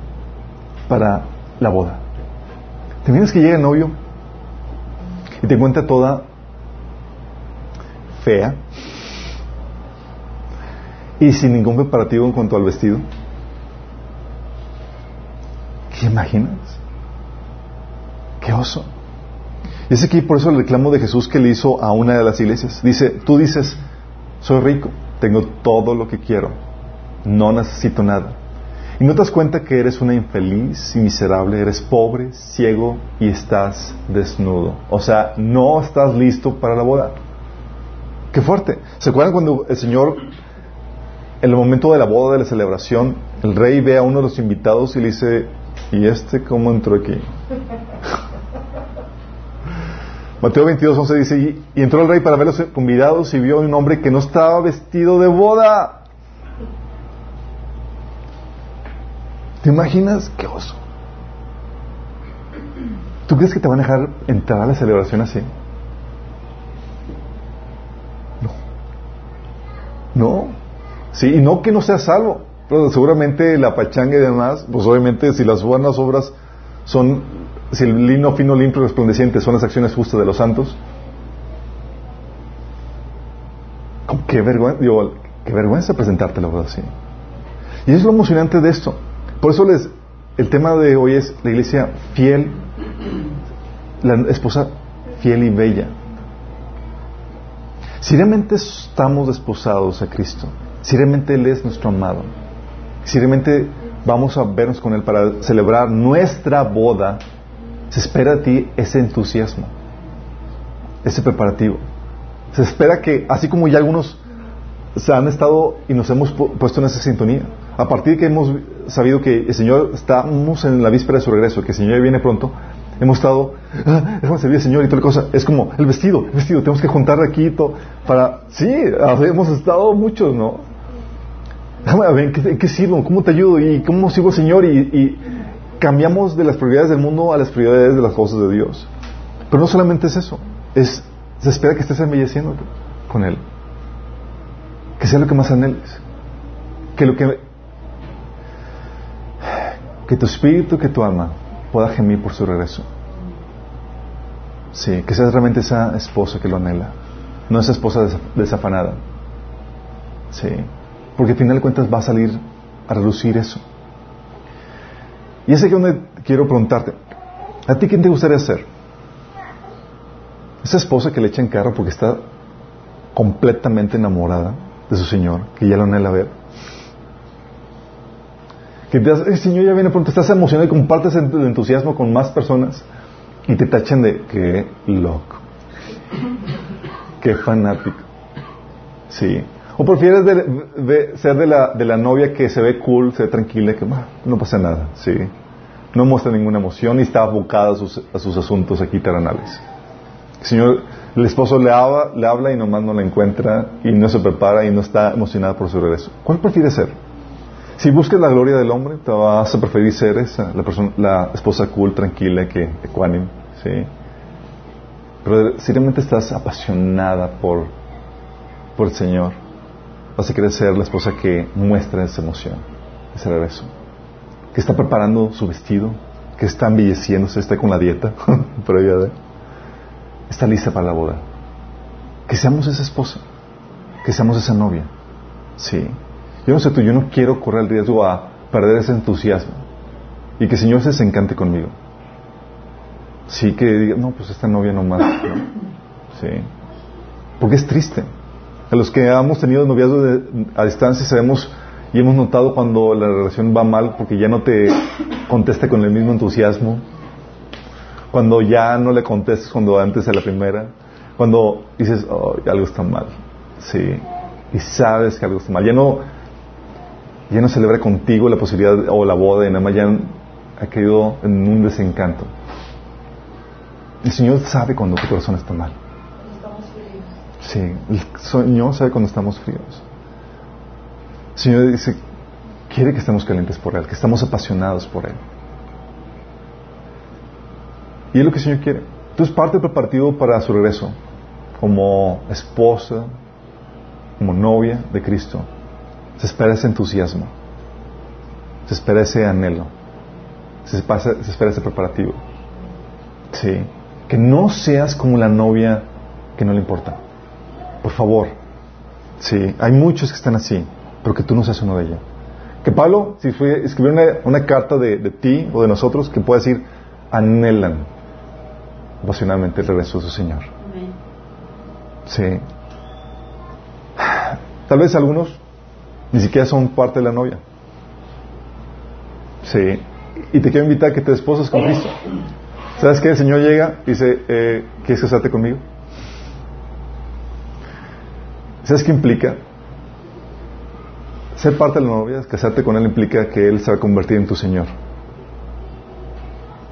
para la boda. ¿Te imaginas que llega el novio y te encuentra toda fea y sin ningún preparativo en cuanto al vestido? ¿Qué imaginas? ¡Qué oso! Y es aquí por eso el reclamo de Jesús que le hizo a una de las iglesias. Dice, tú dices, soy rico, tengo todo lo que quiero, no necesito nada. Y no te das cuenta que eres una infeliz y miserable, eres pobre, ciego y estás desnudo. O sea, no estás listo para la boda. Qué fuerte. ¿Se acuerdan cuando el Señor, en el momento de la boda, de la celebración, el rey ve a uno de los invitados y le dice, ¿y este cómo entró aquí? Mateo 22, 11 dice, y, entró el rey para ver los convidados y vio a un hombre que no estaba vestido de boda. ¿Te imaginas? ¡Qué oso! ¿Tú crees que te van a dejar entrar a la celebración así? No. No. Sí, y no que no sea salvo. Pero seguramente la pachanga y demás, pues obviamente si las buenas obras son, si el lino fino, limpio resplandeciente son las acciones justas de los santos, qué vergüenza, qué vergüenza presentarte la verdad así. Y es lo emocionante de esto. Por eso les, el tema de hoy es la iglesia fiel, la esposa fiel y bella. Si realmente estamos desposados a Cristo, si realmente Él es nuestro amado, si realmente vamos a vernos con Él para celebrar nuestra boda, se espera de ti ese entusiasmo, ese preparativo. Se espera que, así como ya algunos se han estado y nos hemos puesto en esa sintonía, a partir de que hemos sabido que el Señor, estamos en la víspera de su regreso, que el Señor viene pronto, hemos estado, ah, déjame servir Señor y toda la cosa. Es como el vestido, el vestido, tenemos que juntar aquí todo para, sí, hemos estado muchos, ¿no? Déjame ver, ¿en qué, sirvo? ¿Cómo te ayudo? ¿Y cómo sigo Señor? Y, y cambiamos de las prioridades del mundo a las prioridades de las cosas de Dios. Pero no solamente es eso, es, se espera que estés embelleciendo con Él. Que sea lo que más anheles. Que lo que que tu espíritu que tu alma pueda gemir por su regreso. Sí, que seas realmente esa esposa que lo anhela, no esa esposa desafanada. Sí, porque al final de cuentas va a salir a reducir eso. Y ese que donde quiero preguntarte, ¿a ti quién te gustaría ser? Esa esposa que le echa en carro porque está completamente enamorada de su Señor, que ya lo anhela ver que te, el Señor ya viene pronto, estás emocionado y compartes el entusiasmo con más personas y te tachan de qué loco, qué fanático. Sí. ¿O prefieres ser de la, de la novia que se ve cool, se ve tranquila, que no pasa nada? Sí. No muestra ninguna emoción y está abocada a sus, a asuntos aquí terrenales. El Señor, el esposo le habla, le habla y nomás no la encuentra y no se prepara y no está emocionada por su regreso. ¿Cuál prefieres ser? Si buscas la gloria del hombre, te vas a preferir ser esa, la, persona, la esposa cool, tranquila, que ecuánime, ¿sí? Pero si estás apasionada por el Señor, vas a querer ser la esposa que muestra esa emoción, ese regreso. Que está preparando su vestido, que está embelleciéndose, está con la dieta previa de. Está lista para la boda. Que seamos esa esposa, que seamos esa novia. Sí. Yo no sé tú, yo no quiero correr el riesgo a perder ese entusiasmo y que el Señor se desencante conmigo. Sí, que diga, no, pues esta novia no más. Sí. Porque es triste. A los que hemos tenido noviazgo a distancia sabemos y hemos notado cuando la relación va mal porque ya no te contesta con el mismo entusiasmo, cuando ya no le contestas cuando antes a la primera, cuando dices, oh, algo está mal. Sí. Y sabes que algo está mal. Ya no ya no celebra contigo la posibilidad o la boda y nada más ya ha caído en un desencanto. El Señor sabe cuando tu corazón está mal. Sí, el Señor sabe cuando estamos fríos. El Señor dice, quiere que estemos calientes por Él, que estamos apasionados por Él. Y es lo que el Señor quiere. Tú es parte del preparativo para su regreso, como esposa, como novia de Cristo. Se espera ese entusiasmo. Se espera ese anhelo. Se se espera ese preparativo. Sí. Que no seas como la novia que no le importa. Por favor. Sí. Hay muchos que están así, pero que tú no seas uno de ellos. Que Pablo, si fue, escribió una, carta de, de, ti o de nosotros, que pueda decir, anhelan apasionadamente el regreso de su Señor. Sí. Tal vez algunos ni siquiera son parte de la novia. Sí. Y te quiero invitar a que te esposas con Cristo. ¿Sabes qué? El Señor llega y dice, eh, ¿quieres casarte conmigo? ¿Sabes qué implica? Ser parte de la novia, casarte con Él implica que Él se va a convertir en tu Señor.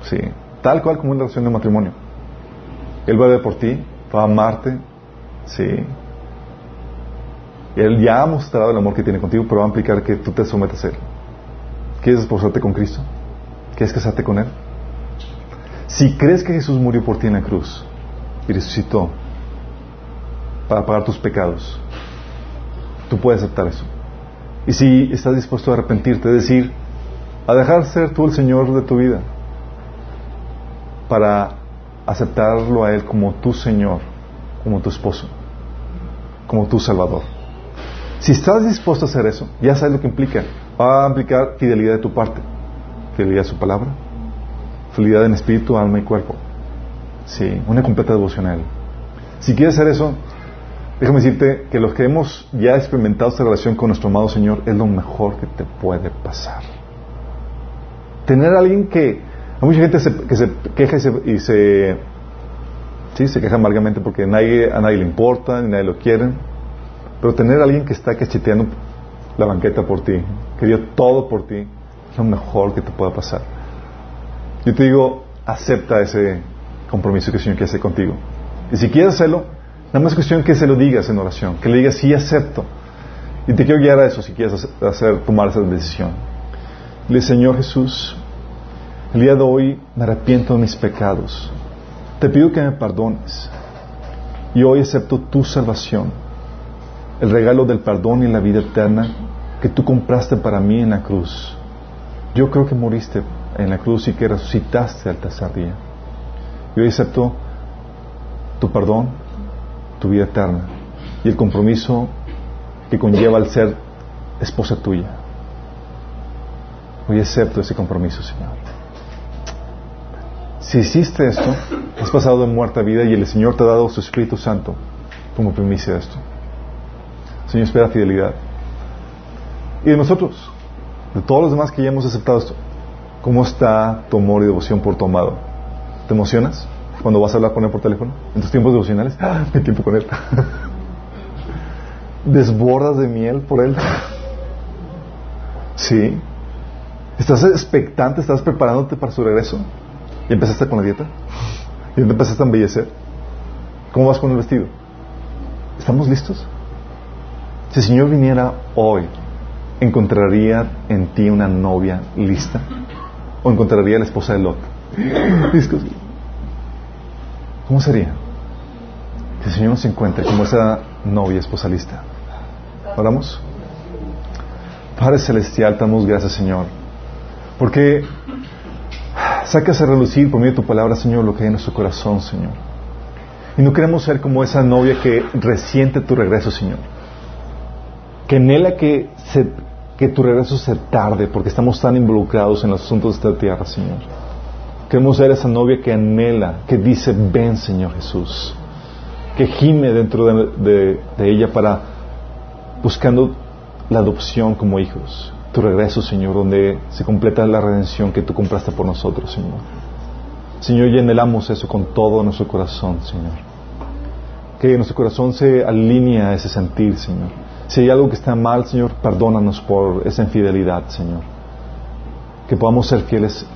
Sí. Tal cual como una relación de matrimonio. Él va a ver por ti, va a amarte. Sí. Él ya ha mostrado el amor que tiene contigo, pero va a implicar que tú te sometas a Él. ¿Quieres esposarte con Cristo? ¿Quieres casarte con Él? Si crees que Jesús murió por ti en la cruz y resucitó para pagar tus pecados, tú puedes aceptar eso. Y si estás dispuesto a arrepentirte, decir, a dejar ser tú el Señor de tu vida, para aceptarlo a Él como tu Señor, como tu esposo, como tu Salvador. Si estás dispuesto a hacer eso, ya sabes lo que implica. Va a implicar fidelidad de tu parte, fidelidad a su palabra, fidelidad en espíritu, alma y cuerpo. Sí, una completa devoción a Él. Si quieres hacer eso, déjame decirte que los que hemos ya experimentado esta relación con nuestro amado Señor es lo mejor que te puede pasar. Tener a alguien que, hay mucha gente que se queja y se, y se, sí, se queja amargamente porque a nadie le importa, ni nadie lo quiere pero tener a alguien que está cacheteando la banqueta por ti, que dio todo por ti, es lo mejor que te pueda pasar. Yo te digo, acepta ese compromiso que el Señor quiere hacer contigo. Y si quieres hacerlo, nada más es cuestión que se lo digas en oración, que le digas, sí, acepto. Y te quiero guiar a eso si quieres hacer, tomar esa decisión. Le Señor Jesús, el día de hoy me arrepiento de mis pecados. Te pido que me perdones. Y hoy acepto tu salvación el regalo del perdón y la vida eterna que tú compraste para mí en la cruz. Yo creo que moriste en la cruz y que resucitaste al tercer día. Yo acepto tu perdón, tu vida eterna y el compromiso que conlleva el ser esposa tuya. Hoy acepto ese compromiso, Señor. Si hiciste esto, has pasado de muerte a vida y el Señor te ha dado su Espíritu Santo como primicia de esto. Señor espera fidelidad. Y de nosotros, de todos los demás que ya hemos aceptado esto, ¿cómo está tu amor y devoción por tu amado? ¿Te emocionas cuando vas a hablar con él por teléfono? ¿En tus tiempos devocionales? ¡Ah, mi tiempo con él! desbordas de miel por Él. Sí. ¿Estás expectante? ¿Estás preparándote para su regreso? ¿Y empezaste con la dieta? ¿Y te empezaste a embellecer? ¿Cómo vas con el vestido? ¿Estamos listos? Si el Señor viniera hoy, ¿encontraría en ti una novia lista? ¿O encontraría la esposa de Lot? ¿Cómo sería? Que el Señor nos encuentre como esa novia esposa lista. ¿Oramos? Padre Celestial, damos gracias, Señor. Porque sacas a relucir por medio de tu palabra, Señor, lo que hay en nuestro corazón, Señor. Y no queremos ser como esa novia que resiente tu regreso, Señor. Que anhela que, que tu regreso se tarde porque estamos tan involucrados en los asuntos de esta tierra, Señor. Queremos ser esa novia que anhela, que dice, ven, Señor Jesús. Que gime dentro de ella para buscando la adopción como hijos, tu regreso, Señor, donde se completa la redención que tú compraste por nosotros, Señor. Señor, y anhelamos eso con todo nuestro corazón, Señor. Que nuestro corazón se alinee a ese sentir, Señor. Si hay algo que está mal, Señor, perdónanos por esa infidelidad, Señor. Que podamos ser fieles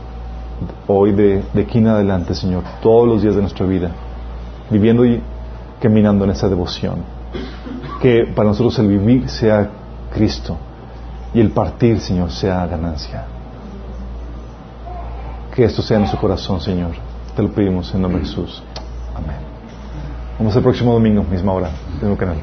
hoy de, de aquí en adelante, Señor, todos los días de nuestra vida, viviendo y caminando en esa devoción. Que para nosotros el vivir sea Cristo y el partir, Señor, sea ganancia. Que esto sea en su corazón, Señor. Te lo pedimos en nombre de Jesús. Amén. Vamos el próximo domingo, misma hora, en el canal.